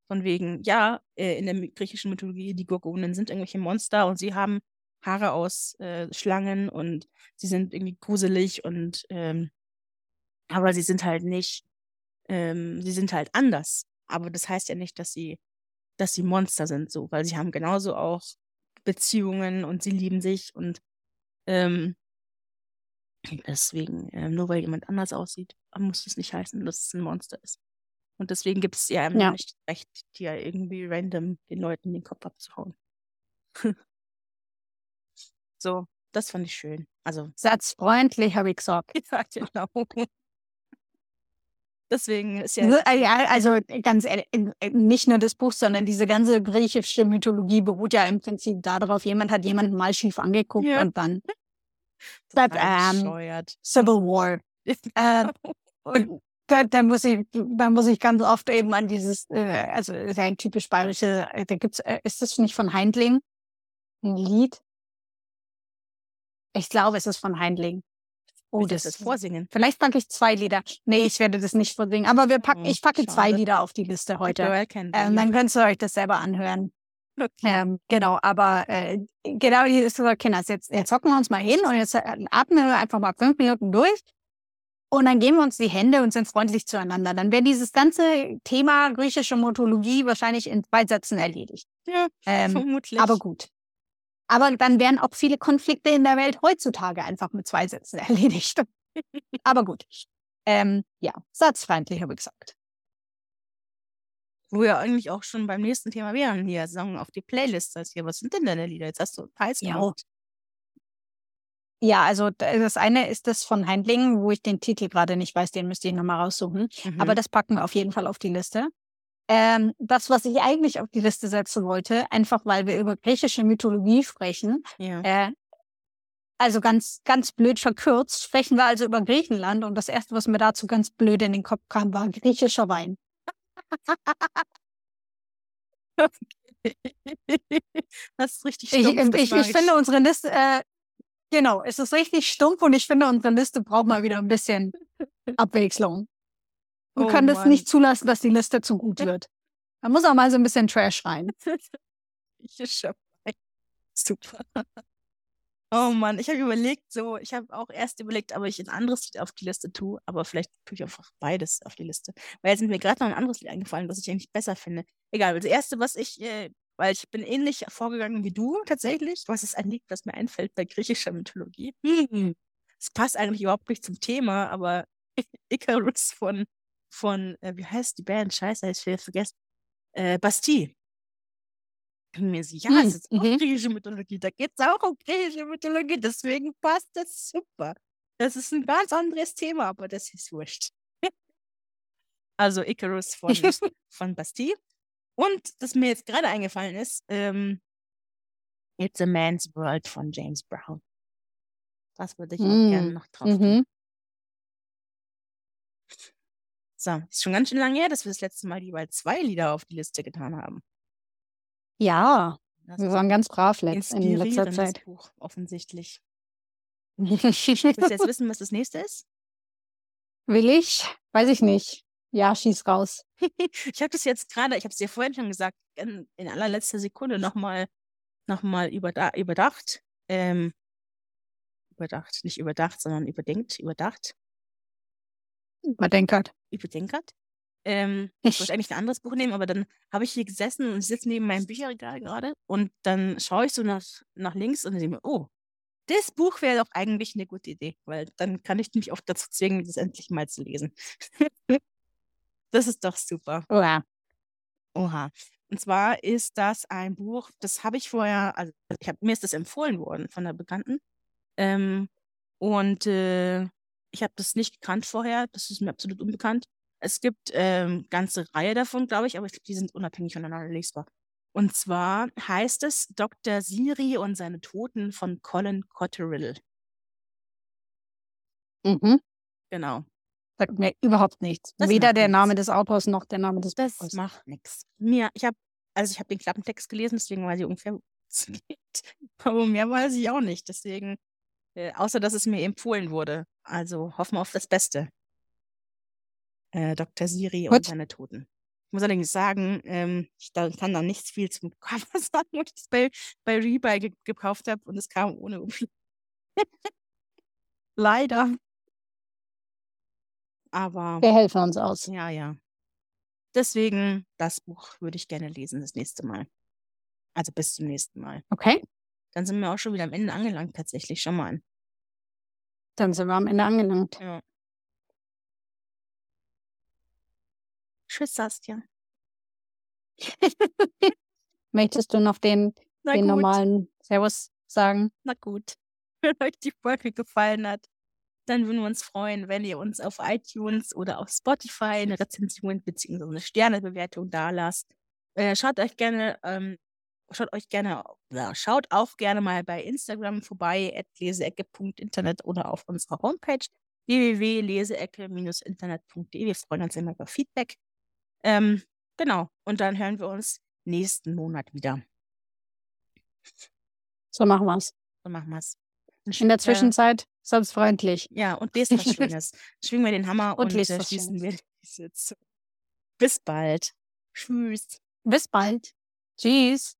[SPEAKER 3] Von wegen, ja, äh, in der griechischen Mythologie, die Gorgonen sind irgendwelche Monster und sie haben Haare aus äh, Schlangen und sie sind irgendwie gruselig und ähm, aber sie sind halt nicht, ähm, sie sind halt anders. Aber das heißt ja nicht, dass sie, dass sie Monster sind, so, weil sie haben genauso auch Beziehungen und sie lieben sich und ähm, deswegen, äh, nur weil jemand anders aussieht, muss es nicht heißen, dass es ein Monster ist. Und deswegen gibt es ja
[SPEAKER 2] Ja.
[SPEAKER 3] nicht recht, dir irgendwie random den Leuten den Kopf abzuhauen. <laughs> so, das fand ich schön. Also,
[SPEAKER 2] Satzfreundlich, habe ich gesagt. <laughs>
[SPEAKER 3] ja, genau. Deswegen ist ja.
[SPEAKER 2] Also, äh, Ja, also ganz ehrlich, äh, nicht nur das Buch, sondern diese ganze griechische Mythologie beruht ja im Prinzip darauf, jemand hat jemanden mal schief angeguckt
[SPEAKER 3] Ja.
[SPEAKER 2] und dann <laughs> das, ähm. Civil War. <laughs> Äh, und da, da muss ich, da muss ich ganz oft eben an dieses, äh, also ist ein typisch bayerische, äh, da gibt's, äh, ist das nicht von Heindling? Ein Lied? Ich glaube, es ist von Heindling. Oh, das
[SPEAKER 3] das
[SPEAKER 2] ist
[SPEAKER 3] vorsingen.
[SPEAKER 2] Vielleicht packe ich zwei Lieder. Nee, ich werde das nicht vorsingen. Aber wir packen,
[SPEAKER 3] Oh,
[SPEAKER 2] ich packe zwei
[SPEAKER 3] schade.
[SPEAKER 2] Lieder auf die Liste heute. Ähm, dann könnt ihr euch das selber anhören.
[SPEAKER 3] Okay.
[SPEAKER 2] Ähm, genau, aber äh, genau die ist so, Kinders, jetzt, jetzt hocken wir uns mal hin und jetzt äh, atmen wir einfach mal fünf Minuten durch. Und dann geben wir uns die Hände und sind freundlich zueinander. Dann wäre dieses ganze Thema griechische Mythologie wahrscheinlich in zwei Sätzen erledigt.
[SPEAKER 3] Ja,
[SPEAKER 2] Ähm,
[SPEAKER 3] vermutlich.
[SPEAKER 2] aber gut. Aber dann wären auch viele Konflikte in der Welt heutzutage einfach mit zwei Sätzen <laughs> erledigt. aber gut. Ähm, ja, satzfreundlich, habe ich gesagt.
[SPEAKER 3] Wo wir eigentlich auch schon beim nächsten Thema wären hier, sagen auf die Playlist. Also hier, was sind denn deine Lieder? Jetzt hast du Teils
[SPEAKER 2] Ja.
[SPEAKER 3] gemacht.
[SPEAKER 2] Ja, also das eine ist das von Heindling, wo ich den Titel gerade nicht weiß, den müsste ich nochmal raussuchen.
[SPEAKER 3] Mhm.
[SPEAKER 2] Aber das packen wir auf jeden Fall auf die Liste. Ähm, das, was ich eigentlich auf die Liste setzen wollte, einfach weil wir über griechische Mythologie sprechen,
[SPEAKER 3] ja.
[SPEAKER 2] äh, also ganz, ganz blöd verkürzt, sprechen wir also über Griechenland und das erste, was mir dazu ganz blöd in den Kopf kam, war griechischer Wein. <laughs>
[SPEAKER 3] das ist richtig
[SPEAKER 2] Ich,
[SPEAKER 3] stumpf.
[SPEAKER 2] ich,
[SPEAKER 3] mag
[SPEAKER 2] ich finde unsere Liste, äh, genau, es ist richtig stumpf und ich finde, unsere Liste braucht mal wieder ein bisschen Abwechslung. Wir
[SPEAKER 3] Oh
[SPEAKER 2] können es
[SPEAKER 3] Mann.
[SPEAKER 2] nicht zulassen, dass die Liste zu gut wird. Da muss auch mal so ein bisschen Trash <laughs> rein.
[SPEAKER 3] Super. Oh Mann, ich habe überlegt, so, ich habe auch erst überlegt, ob ich ein anderes Lied auf die Liste tue, aber vielleicht tue ich einfach beides auf die Liste. Weil jetzt sind mir gerade noch ein anderes Lied eingefallen, was ich eigentlich besser finde. Egal, das erste, was ich, äh, weil ich bin ähnlich vorgegangen wie du tatsächlich. Was ist ein Lied, das mir einfällt bei griechischer Mythologie? Hm. Es passt eigentlich überhaupt nicht zum Thema, aber <laughs> Icarus von, von äh, wie heißt die Band? Scheiße, ich will vergessen. Äh, Bastille. Und mir so, ja,
[SPEAKER 2] Hm,
[SPEAKER 3] es ist auch
[SPEAKER 2] mhm.
[SPEAKER 3] griechische Mythologie. Da geht es auch um griechische Mythologie. Deswegen passt das super. Das ist ein ganz anderes Thema, aber das ist wurscht. <laughs> Also Icarus von, <laughs> von Bastille. Und das mir jetzt gerade eingefallen ist, ähm, It's a Man's World von James Brown. Das würde ich auch gerne
[SPEAKER 2] Mm,
[SPEAKER 3] noch drauf tun.
[SPEAKER 2] Mhm.
[SPEAKER 3] So, ist schon ganz schön lange her, dass wir das letzte Mal jeweils zwei Lieder auf die Liste getan haben.
[SPEAKER 2] Ja,
[SPEAKER 3] Das
[SPEAKER 2] wir waren ganz brav letzt, in letzter Zeit.
[SPEAKER 3] Buch, offensichtlich. <laughs> Willst du jetzt wissen, was das nächste ist?
[SPEAKER 2] Will ich? Weiß ich nicht. Ja, schieß raus. <laughs>
[SPEAKER 3] Ich habe das jetzt gerade, ich habe es dir vorhin schon gesagt, in, in allerletzter Sekunde nochmal noch mal überda überdacht. Ähm, überdacht, nicht überdacht, sondern überdenkt, überdacht,
[SPEAKER 2] Überdenkert.
[SPEAKER 3] Überdenkert. Ähm, ich wollte eigentlich ein anderes Buch nehmen, aber dann habe ich hier gesessen und sitze neben meinem Bücherregal gerade und dann schaue ich so nach, nach links und ich mir, oh, das Buch wäre doch eigentlich eine gute Idee, weil dann kann ich mich oft dazu zwingen, das endlich mal zu lesen. <laughs> das ist doch super.
[SPEAKER 2] Oh ja.
[SPEAKER 3] Oha. Und zwar ist das ein Buch, das habe ich vorher, also ich hab, mir ist das empfohlen worden von einer Bekannten. Ähm, und äh, ich habe das nicht gekannt vorher, das ist mir absolut unbekannt. Es gibt ähm, ganze Reihe davon, glaube ich, aber ich glaube, die sind unabhängig voneinander lesbar. Und zwar heißt es Dr. Siri und seine Toten von Colin Cotterill.
[SPEAKER 2] Mhm.
[SPEAKER 3] Genau.
[SPEAKER 2] Sagt mir überhaupt nichts.
[SPEAKER 3] Das
[SPEAKER 2] Weder der
[SPEAKER 3] nichts.
[SPEAKER 2] Name des Autors noch der Name des
[SPEAKER 3] Das
[SPEAKER 2] Buches.
[SPEAKER 3] macht nichts. Mir, ich habe, also ich habe den Klappentext gelesen, deswegen weiß ich ungefähr, worum es <laughs> geht. Aber mehr weiß ich auch nicht. Deswegen Äh, außer, dass es mir empfohlen wurde. Also hoffen wir auf das Beste. Äh, Dr. Siri und
[SPEAKER 2] Gut.
[SPEAKER 3] seine Toten. Ich muss allerdings sagen, ähm, ich da, kann da nichts viel zum <laughs> Cover sagen, weil ich es bei, bei Rebuy ge gekauft habe und es kam ohne Umschlag. <laughs>
[SPEAKER 2] Leider.
[SPEAKER 3] Aber
[SPEAKER 2] Wir helfen uns aus.
[SPEAKER 3] ja, ja. Deswegen, das Buch würde ich gerne lesen das nächste Mal. Also bis zum nächsten Mal.
[SPEAKER 2] Okay,
[SPEAKER 3] Dann sind wir auch schon wieder am Ende angelangt, tatsächlich. Schau mal an.
[SPEAKER 2] dann sind wir am Ende angelangt.
[SPEAKER 3] Ja. Tschüss, Saskia. <laughs>
[SPEAKER 2] Möchtest du noch den,
[SPEAKER 3] Na
[SPEAKER 2] den
[SPEAKER 3] gut,
[SPEAKER 2] normalen Servus sagen?
[SPEAKER 3] na gut. <laughs> Wenn euch die Folge gefallen hat, dann würden wir uns freuen, wenn ihr uns auf iTunes oder auf Spotify eine Rezension bzw. eine Sternebewertung dalasst. Äh, schaut euch gerne, ähm, schaut euch gerne, ja, schaut auch gerne mal bei Instagram vorbei, at leseecke.internet oder auf unserer Homepage www.leseecke-internet.de. Wir freuen uns immer über Feedback. Ähm, genau. Und dann hören wir uns nächsten Monat wieder.
[SPEAKER 2] So machen wir's.
[SPEAKER 3] So machen wir's.
[SPEAKER 2] In der
[SPEAKER 3] Äh,
[SPEAKER 2] Zwischenzeit, sonst freundlich.
[SPEAKER 3] ja, und lest was <laughs> Schönes. Schwingen wir den Hammer
[SPEAKER 2] Und
[SPEAKER 3] und, äh, schließen wir die Sitzung. Bis bald. Tschüss.
[SPEAKER 2] Bis bald. Tschüss.